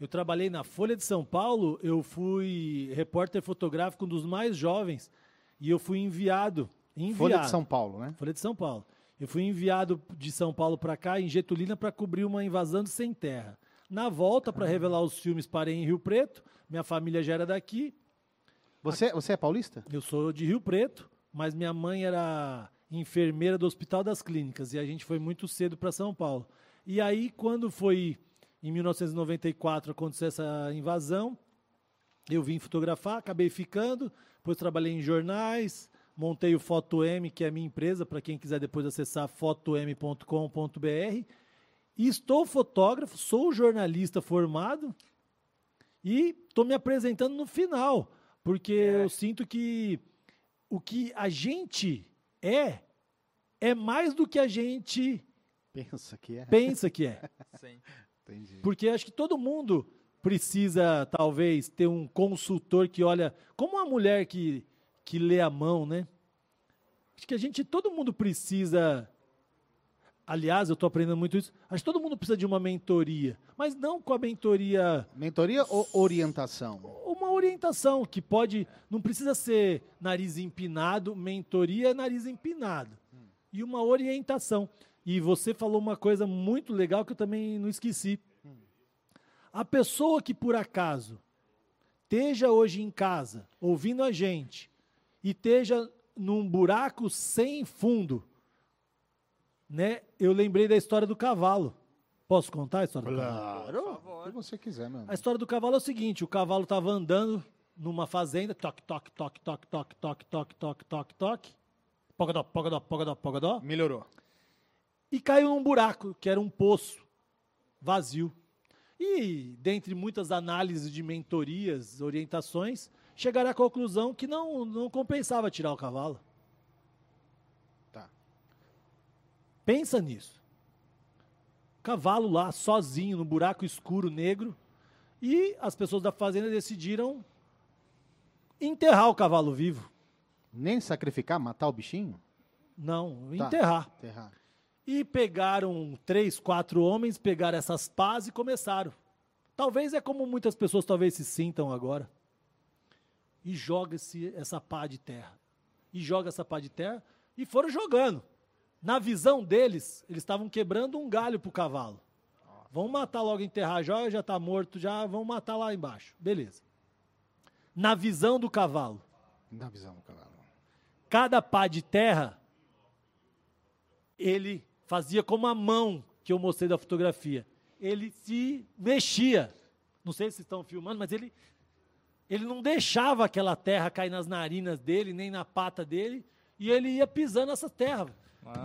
Eu trabalhei na Folha de São Paulo, eu fui repórter fotográfico um dos mais jovens e eu fui enviado, enviado Folha de São Paulo, né? Folha de São Paulo. Eu fui enviado de São Paulo para cá, em Getulina, para cobrir uma invasão de sem terra. Na volta, para revelar os filmes, parei em Rio Preto. Minha família já era daqui. Você, você é paulista? Eu sou de Rio Preto, mas minha mãe era enfermeira do Hospital das Clínicas e a gente foi muito cedo para São Paulo. E aí, quando foi em 1994 aconteceu essa invasão, eu vim fotografar, acabei ficando, depois trabalhei em jornais, montei o Foto M, que é a minha empresa, para quem quiser depois acessar fotom.com.br. E estou fotógrafo, sou jornalista formado e estou me apresentando no final, porque eu sinto que o que a gente é é mais do que a gente Pensa que é. pensa que é. *laughs* Sim. Entendi. Porque acho que todo mundo precisa, talvez, ter um consultor que olha. Como uma mulher que, que lê a mão, né? Acho que a gente, todo mundo precisa. Aliás, eu estou aprendendo muito isso. Acho que todo mundo precisa de uma mentoria. Mas não com a mentoria. Mentoria ou orientação? Orientação que pode. Não precisa ser nariz empinado, mentoria é nariz empinado. E uma orientação. E você falou uma coisa muito legal que eu também não esqueci. A pessoa que por acaso esteja hoje em casa ouvindo a gente e esteja num buraco sem fundo, né? Eu lembrei da história do cavalo. Posso contar a história do cavalo? Claro. Que você quiser, meu. A história do cavalo é o seguinte: o cavalo estava andando numa fazenda, toque, toque, toque, toque, toque, toque, toque, toque, toque, toque, pogadó, pogadó, pogadó, pogadó, Melhorou. e caiu num buraco, que era um poço vazio. E, dentre muitas análises de mentorias, orientações, chegaram à conclusão que não, não compensava tirar o cavalo. Tá. Pensa nisso. Cavalo lá, sozinho, no buraco escuro, negro. E as pessoas da fazenda decidiram enterrar o cavalo vivo. Nem sacrificar, matar o bichinho? Não, Tá. enterrar. Enterrar. E pegaram três, quatro homens, pegaram essas pás e começaram. Talvez é como muitas pessoas talvez se sintam agora. E joga esse, essa pá de terra. E joga essa pá de terra e foram jogando. Na visão deles, eles estavam quebrando um galho pro cavalo. Vamos matar logo, enterrar já, já tá morto, já vamos matar lá embaixo. Beleza. Na visão do cavalo, Na visão do cavalo. cada pá de terra, ele fazia como a mão que eu mostrei da fotografia. Ele se mexia. Não sei se vocês estão filmando, mas ele, ele não deixava aquela terra cair nas narinas dele, nem na pata dele, e ele ia pisando essa terra.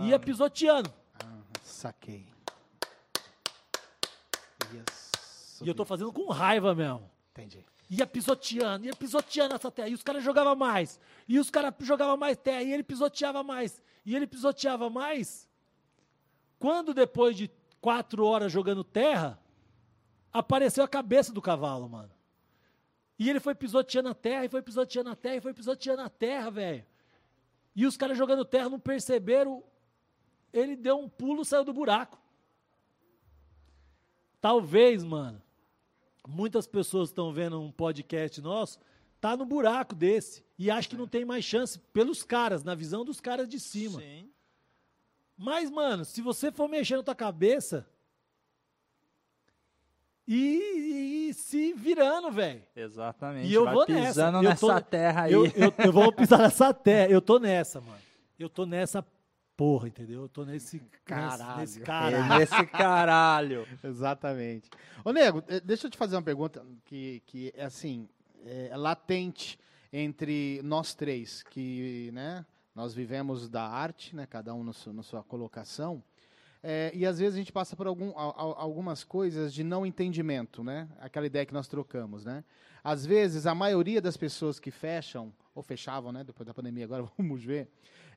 Ia pisoteando. Ah, saquei. E eu tô fazendo com raiva mesmo. Entendi. Ia pisoteando, ia pisoteando essa terra. E os caras jogavam mais. E os caras jogavam mais terra. E ele pisoteava mais. E ele pisoteava mais. Quando depois de quatro horas jogando terra, apareceu a cabeça do cavalo, mano. E ele foi pisoteando a terra, e foi pisoteando a terra, e foi pisoteando a terra, velho. E os caras jogando terra não perceberam. Ele deu um pulo, saiu do buraco. Talvez, mano, muitas pessoas estão vendo um podcast nosso, tá no buraco desse e acha que não tem mais chance pelos caras, na visão dos caras de cima. Sim. Mas, mano, se você for mexer na tua cabeça e, e se virando, velho. Exatamente. E eu Vai vou nessa. pisando Eu nessa tô- terra aí. Eu, eu, eu vou *laughs* pisar nessa terra. Eu tô nessa, mano. Eu tô nessa porra, entendeu? Eu tô nesse Caralho. Nesse, nesse É caralho. nesse caralho. *laughs* Exatamente. Ô, Nego, eh, deixa eu te fazer uma pergunta que, que é assim, é latente entre nós três, que, né, nós vivemos da arte, né, cada um na sua, na sua colocação, é, e às vezes a gente passa por algum, al- al- algumas coisas de não entendimento, né, aquela ideia que nós trocamos, né. Às vezes, a maioria das pessoas que fecham, ou fechavam, né, depois da pandemia, agora *laughs* vamos ver,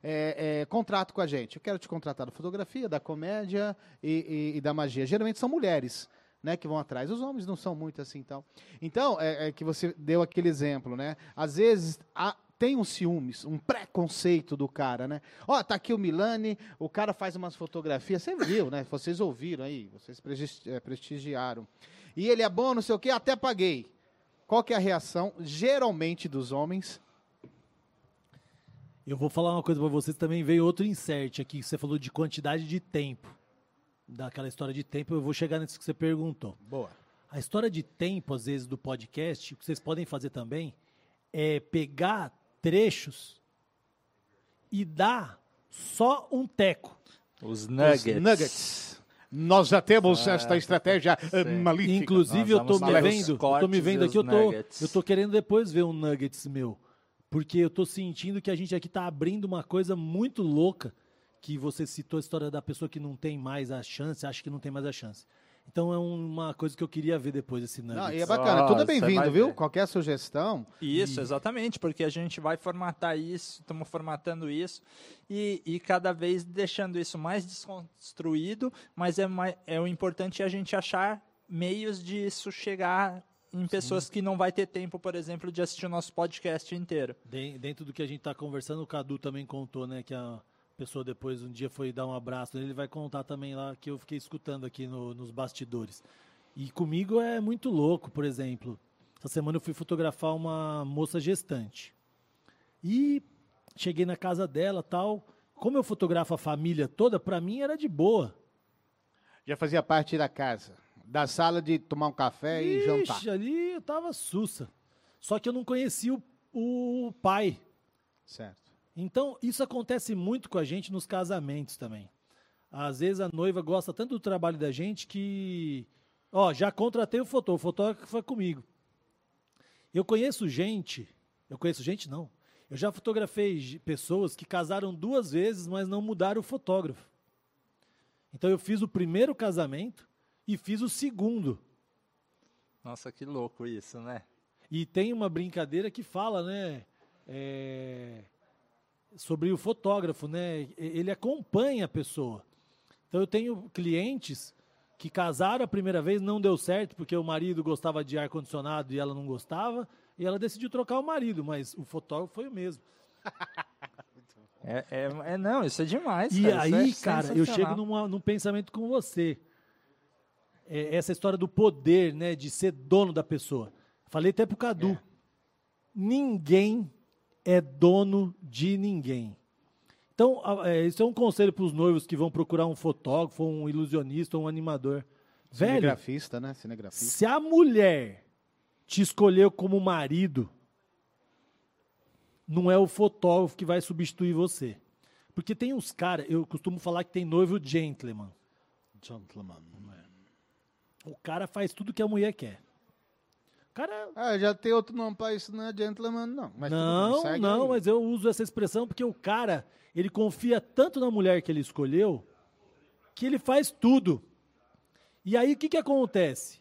é, é, contrato com a gente. Eu quero te contratar da fotografia, da comédia e, e- e da magia. Geralmente são mulheres, né, que vão atrás. Os homens não são muito assim, então. Então, é, é que você deu aquele exemplo, né? Às vezes há- tem um ciúmes, um preconceito do cara, né? Ó, tá aqui o Milani, o cara faz umas fotografias, você viu, né? Vocês ouviram aí, vocês eh, prestigiaram. E ele é bom, não sei o quê, até paguei. Qual que é a reação, geralmente, dos homens? Eu vou falar uma coisa pra vocês também. Veio outro insert aqui. que Você falou de quantidade de tempo. Daquela história de tempo, eu vou chegar nisso que você perguntou. Boa. A história de tempo, às vezes, do podcast, o que vocês podem fazer também é pegar trechos e dar só um teco. Os Nuggets. nuggets. nuggets. Nós já temos esta estratégia eh, sim. maligna. Inclusive, Nós eu tô vamos me os vendo, eu tô me vendo aqui, eu os tô, nuggets. eu tô querendo depois ver um nuggets meu. Porque eu tô sentindo que a gente aqui tá abrindo uma coisa muito louca, que você citou a história da pessoa que não tem mais a chance, acha que não tem mais a chance. Então é uma coisa que eu queria ver depois, esse nuggets. Não, e é bacana, tudo Nossa, bem-vindo, vai viu? ver. Qualquer sugestão. Isso, exatamente, porque a gente vai formatar isso, estamos formatando isso e, e cada vez deixando isso mais desconstruído, mas é, mais, é o importante é a gente achar meios de isso chegar em pessoas que não vai ter tempo, por exemplo, de assistir o nosso podcast inteiro. Den- Dentro do que a gente tá conversando, o Cadu também contou, né, que a pessoa depois um dia foi dar um abraço nele, ele vai contar também lá que eu fiquei escutando aqui no- nos bastidores. E comigo é muito louco, por exemplo. Essa semana eu fui fotografar uma moça gestante. E cheguei na casa dela, tal. Como eu fotografo a família toda, pra mim era de boa. Já fazia parte da casa. Da sala de tomar um café e jantar. Ixi, ali eu tava sussa. Só que eu não conhecia o, o pai. Certo. Então, isso acontece muito com a gente nos casamentos também. Às vezes a noiva gosta tanto do trabalho da gente que. Ó, já contratei o fotógrafo, o fotógrafo foi comigo. Eu conheço gente. Eu conheço gente, não. Eu já fotografei pessoas que casaram duas vezes, mas não mudaram o fotógrafo. Então eu fiz o primeiro casamento e fiz o segundo. Nossa, que louco isso, né? E tem uma brincadeira que fala, né? é, sobre o fotógrafo, né? Ele acompanha a pessoa. Então eu tenho clientes que casaram a primeira vez, não deu certo, porque o marido gostava de ar-condicionado e ela não gostava, e ela decidiu trocar o marido, mas o fotógrafo foi o mesmo. *laughs* É, é, é- não, isso é demais. E cara, isso é aí, cara, eu chego numa, num pensamento com você. É, essa história do poder, né? De ser dono da pessoa. Falei até pro Cadu. Ninguém é dono de ninguém. Então, é, isso é um conselho para os noivos que vão procurar um fotógrafo, um ilusionista, um animador. Velho, Cinegrafista, né? Cinegrafista. se a mulher te escolheu como marido, não é o fotógrafo que vai substituir você. Porque tem uns caras, eu costumo falar que tem noivo gentleman. Gentleman. O cara faz tudo que a mulher quer. Cara. Ah, já tem outro nome pra isso, não é gentleman, não. Mas bem, não, segue não, aí. mas eu uso essa expressão porque o cara, ele confia tanto na mulher que ele escolheu, que ele faz tudo. E aí o que, que acontece?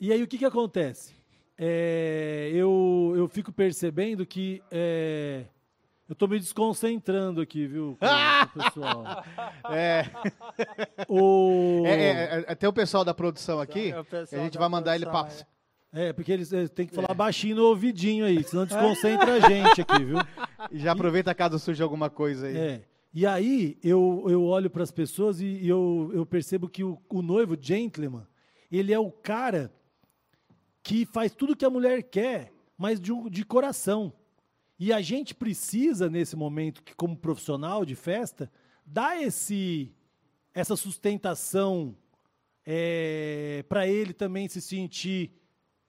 E aí o que, que acontece? É, eu, eu fico percebendo que é, eu tô me desconcentrando aqui, viu, com- com *laughs* o pessoal. É, *laughs* O... é, é, é, tem o pessoal da produção aqui, É a gente vai mandar ele pra... produção, É, porque eles, eles têm que falar baixinho no ouvidinho aí, senão desconcentra a gente aqui, viu? *laughs* E já aproveita caso surja alguma coisa aí. É. E aí eu, eu olho para as pessoas e, e eu, eu percebo que o, o noivo gentleman, ele é o cara que faz tudo que a mulher quer, mas de, um- de coração. E a gente precisa, nesse momento, que como profissional de festa, dar esse, essa sustentação para ele também se sentir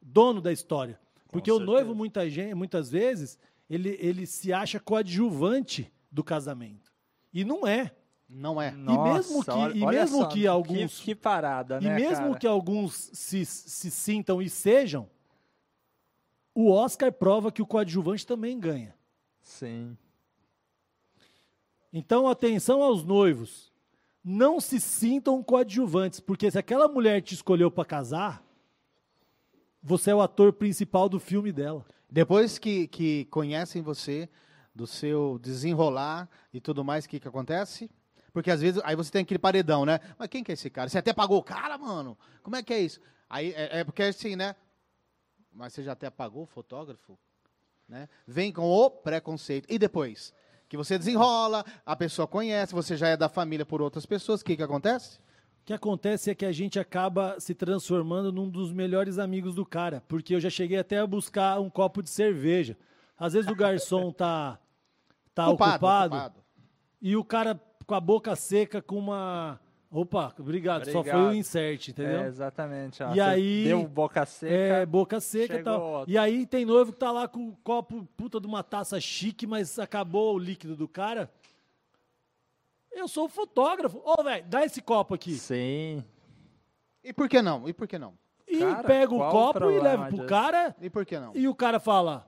dono da história. Porque o noivo, muita muitas vezes, ele, ele se acha coadjuvante do casamento. E não é. Não é. mesmo que- olha- e olha mesmo só, que alguns- Que, que parada, E né, mesmo cara? que alguns se, se sintam e sejam, o Oscar prova que o coadjuvante também ganha. Sim. Então, atenção aos noivos. Não se sintam coadjuvantes, porque se aquela mulher te escolheu para casar, você é o ator principal do filme dela. Depois que, que conhecem você, do seu desenrolar e tudo mais, o que, que acontece? Porque às vezes, aí você tem aquele paredão, né? Mas quem que é esse cara? Você até pagou o cara, mano? Como é que é isso? Aí é, é porque assim, né? Mas você já até pagou o fotógrafo? Né? Vem com o preconceito. E depois? Que você desenrola, a pessoa conhece, você já é da família por outras pessoas, o que, que acontece? O que acontece é que a gente acaba se transformando num dos melhores amigos do cara, porque eu já cheguei até a buscar um copo de cerveja. Às vezes o garçom *laughs* tá, tá ocupado, e o cara com a boca seca com uma. Opa, obrigado, só foi o Obrigado. insert, entendeu? É, exatamente. ó. E Você aí- Deu boca seca. É, boca seca e tal. outro. E aí tem noivo que tá lá com o copo puta de uma taça chique, mas acabou o líquido do cara. Eu sou o fotógrafo. Ô, velho, dá esse copo aqui. Sim. E por que não? E por que não? E Cara, pega o copo e leva pro cara. E por que não? E o cara fala: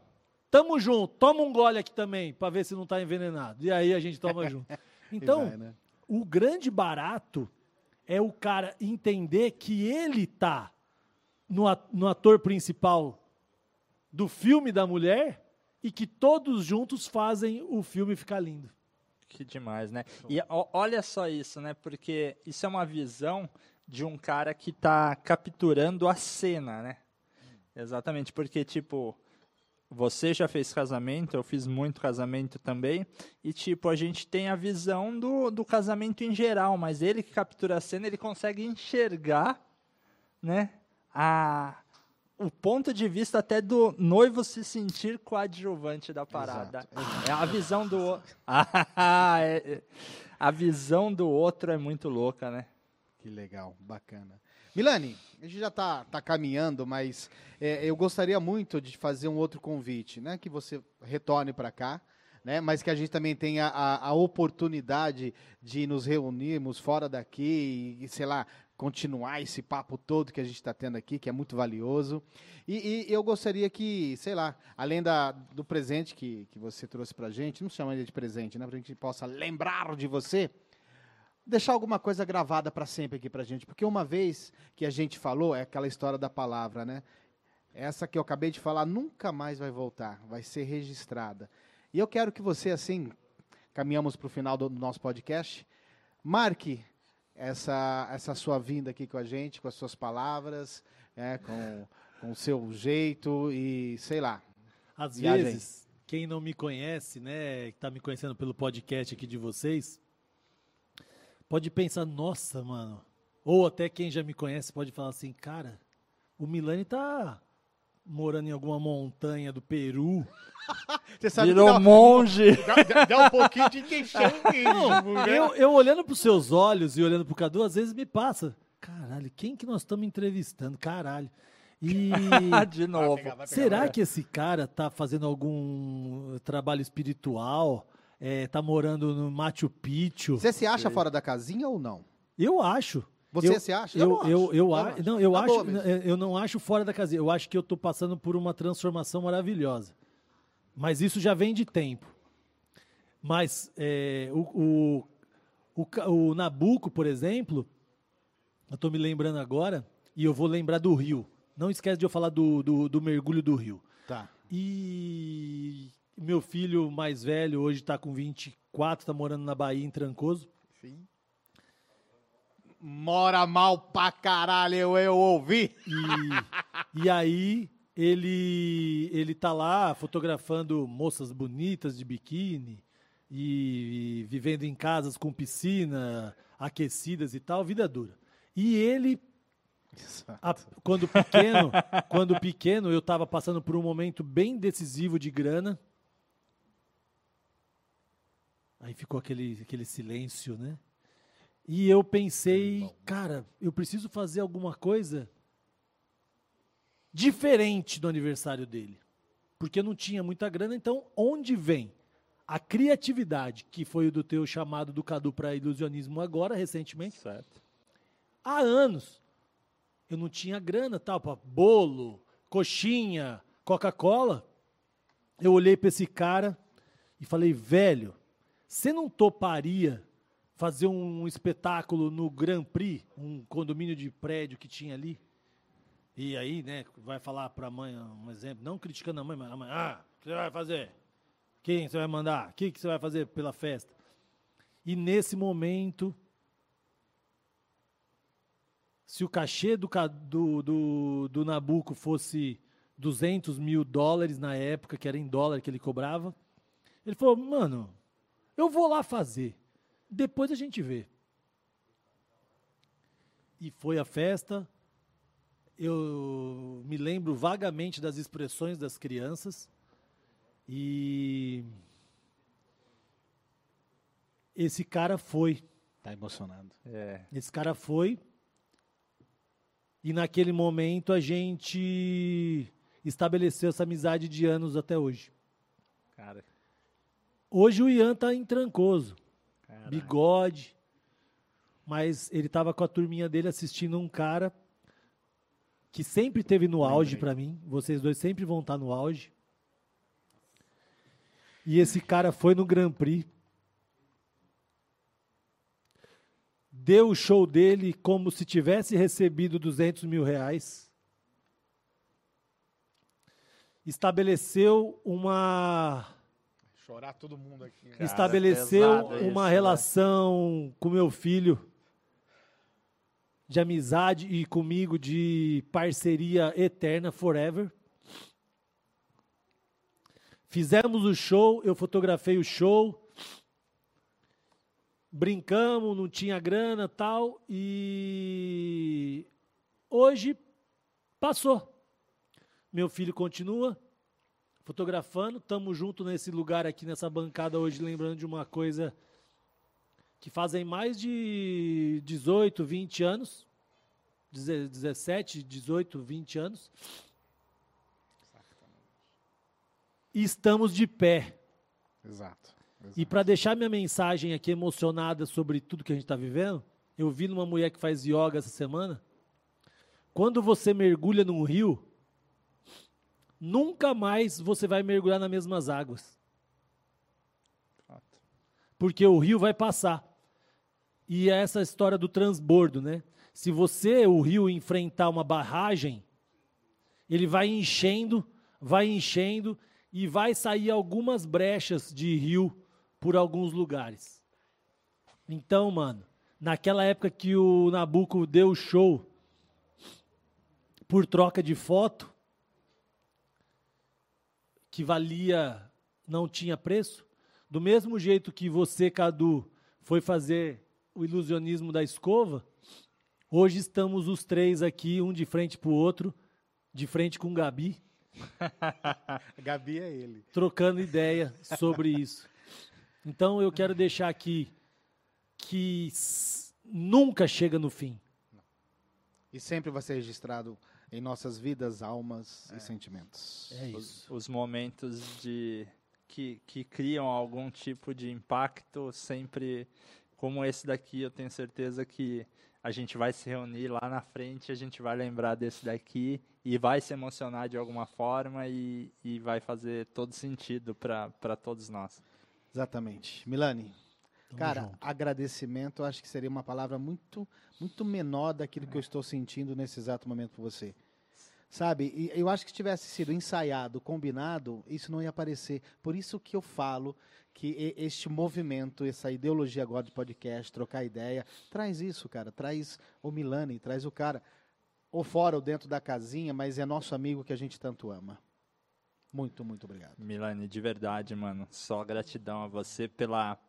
Tamo junto, toma um gole aqui também, pra ver se não tá envenenado. E aí a gente toma junto. *laughs* Então, vai, né? O grande barato é o cara entender que ele tá no, ator principal do filme da mulher e que todos juntos fazem o filme ficar lindo. Que demais, né? E olha só isso, né? Porque isso é uma visão de um cara que tá capturando a cena, né? Exatamente, porque, tipo, você já fez casamento, eu fiz muito casamento também, e, tipo, a gente tem a visão do, do casamento em geral, mas ele que captura a cena, ele consegue enxergar, né? A, o ponto de vista até do noivo se sentir coadjuvante da parada. É a visão do outro. *laughs* Ah, é- é- a visão do outro é muito louca, né? Que legal, bacana. Milani, a gente já está tá caminhando, mas é, eu gostaria muito de fazer um outro convite, né? Que você retorne para cá, né? Mas que a gente também tenha a, a oportunidade de nos reunirmos fora daqui e, sei lá, continuar esse papo todo que a gente está tendo aqui, que é muito valioso. E, e eu gostaria que, sei lá, além da, do presente que, que você trouxe para a gente, não chama ele de presente, né? Para a gente possa lembrar de você deixar alguma coisa gravada para sempre aqui para gente, porque uma vez que a gente falou, é aquela história da palavra, né? Essa que eu acabei de falar nunca mais vai voltar, vai ser registrada. E eu quero que você, assim, caminhamos para o final do nosso podcast, marque essa, essa sua vinda aqui com a gente, com as suas palavras, né, com, com o seu jeito e sei lá. Às Viagem. vezes, quem não me conhece, né, que tá me conhecendo pelo podcast aqui de vocês, pode pensar, nossa, mano. Ou até quem já me conhece pode falar assim, cara, o Milani tá morando em alguma montanha do Peru. *laughs* Você sabe Virou que dá, monge. *laughs* dá, dá- um pouquinho de queixanguismo, *laughs* né? Eu, eu olhando pros seus olhos e olhando pro Cadu, às vezes me passa. Caralho, quem que nós estamos entrevistando? Caralho. E De novo. pegar, vai pegar, será que esse cara tá fazendo algum trabalho espiritual? É, tá morando no Machu Picchu? Você se acha fora da casinha ou não? Eu acho. Você Eu- se acha? Eu, não eu, eu, acho. não, eu Na acho, eu não acho fora da casinha. Eu acho que eu tô passando por uma transformação maravilhosa. Mas isso já vem de tempo. Mas é, o, o, o, o Nabucco, por exemplo, eu tô me lembrando agora, e eu vou lembrar do rio. Não esquece de eu falar do, do, do mergulho do rio. Tá. E meu filho mais velho, hoje está com 24, está morando na Bahia, em Trancoso. Mora mal pra caralho, eu, eu ouvi. E, e aí ele ele tá lá fotografando moças bonitas de biquíni e, vivendo em casas com piscina, aquecidas e tal, vida dura. E ele a- quando pequeno, quando pequeno eu estava passando por um momento bem decisivo de grana. Aí ficou aquele aquele silêncio, né? E eu pensei, cara, eu preciso fazer alguma coisa diferente do aniversário dele. Porque eu não tinha muita grana, então onde vem a criatividade, que foi o do teu chamado do Cadu para ilusionismo agora, recentemente? Certo. Há anos eu não tinha grana, tal, para bolo, coxinha, Coca-Cola. Eu olhei para esse cara e falei, velho, você não toparia fazer um espetáculo no Grand Prix, um condomínio de prédio que tinha ali? E aí, né, vai falar para a mãe, um exemplo, não criticando a mãe, mas a mãe, ah, o que você vai fazer? Quem você vai mandar? O que, que você vai fazer pela festa? E nesse momento, se o cachê do, do, do, do Nabucco fosse 200 mil dólares na época, que era em dólar que ele cobrava, ele falou, mano, eu vou lá fazer, depois a gente vê. E foi a festa, eu me lembro vagamente das expressões das crianças, e esse cara foi, Tá emocionado. É. esse cara foi. E naquele momento a gente estabeleceu essa amizade de anos até hoje. Cara. Hoje o Ian tá em Trancoso, bigode, mas ele tava com a turminha dele assistindo um cara que sempre teve no auge pra mim. Vocês dois sempre vão estar no auge. E esse cara foi no Grand Prix. Deu o show dele como se tivesse recebido 200 mil reais. Estabeleceu uma Chorar todo mundo aqui. Cara, estabeleceu pesado isso, uma né? relação com meu filho de amizade e comigo de parceria eterna, forever. Fizemos o show, eu fotografei o show, brincamos, não tinha grana tal, e hoje passou. Meu filho continua fotografando, estamos junto nesse lugar aqui, nessa bancada hoje, lembrando de uma coisa que fazem mais de 18, 20 anos, deze- 17, 18, 20 anos, e estamos de pé. Exato. E para deixar minha mensagem aqui emocionada sobre tudo que a gente está vivendo, eu vi numa mulher que faz yoga essa semana. Quando você mergulha num rio, nunca mais você vai mergulhar nas mesmas águas. Porque o rio vai passar. E é essa história do transbordo, né? Se você, o rio, enfrentar uma barragem, ele vai enchendo, vai enchendo e vai sair algumas brechas de rio por alguns lugares. Então, mano, naquela época que o Nabucco deu o show por troca de foto, que valia, não tinha preço, do mesmo jeito que você, Cadu, foi fazer o ilusionismo da escova, hoje estamos os três aqui, um de frente para o outro, de frente com o Gabi, *laughs* Gabi é ele. trocando ideia sobre isso. Então eu quero deixar aqui que nunca chega no fim. E sempre vai ser registrado em nossas vidas, almas e sentimentos. É Os, isso. os momentos de que, que criam algum tipo de impacto, sempre como esse daqui, eu tenho certeza que a gente vai se reunir lá na frente, a gente vai lembrar desse daqui e vai se emocionar de alguma forma e, e vai fazer todo sentido para todos nós. Exatamente. Milani, Tamo cara, junto. agradecimento eu acho que seria uma palavra muito, muito menor daquilo que eu estou sentindo nesse exato momento por você. Sabe, e eu acho que se tivesse sido ensaiado, combinado, isso não ia aparecer. Por isso que eu falo que este movimento, essa ideologia agora de podcast, trocar ideia, traz isso, cara. Traz o Milani, traz o cara, ou fora ou dentro da casinha, mas é nosso amigo que a gente tanto ama. Muito, muito obrigado. Milane, de verdade, mano, só gratidão a você pela,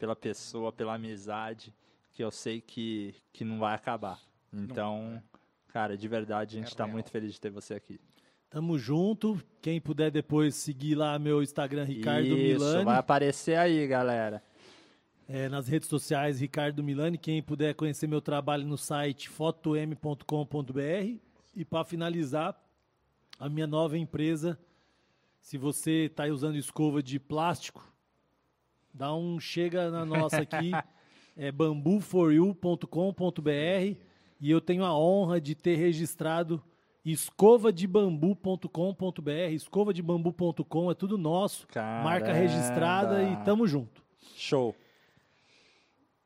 pela pessoa, pela amizade, que eu sei que, que não vai acabar. Então, cara, de verdade, a gente É tá muito feliz de ter você aqui. Tamo junto. Quem puder depois seguir lá meu Instagram, Ricardo Isso, Milani. vai aparecer aí, galera. É, nas redes sociais, Ricardo Milani. Quem puder conhecer meu trabalho no site fotom.com.br. E para finalizar, a minha nova empresa. Se você está usando escova de plástico, dá um chega na nossa aqui. *laughs* é bambuforyou.com.br. E eu tenho a honra de ter registrado escovadebambu.com.br. Escovadebambu.com é tudo nosso. Marca Caramba. registrada e tamo junto. Show.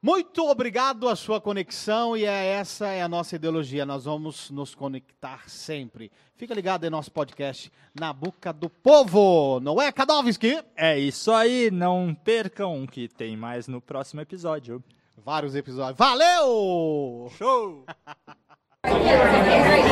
Muito obrigado a sua conexão e é essa é a nossa ideologia. Nós vamos nos conectar sempre. Fica ligado em nosso podcast Na Boca do Povo, não é, Kadowski? É isso aí, não percam que tem mais no próximo episódio. Vários episódios. Valeu! Show! *laughs*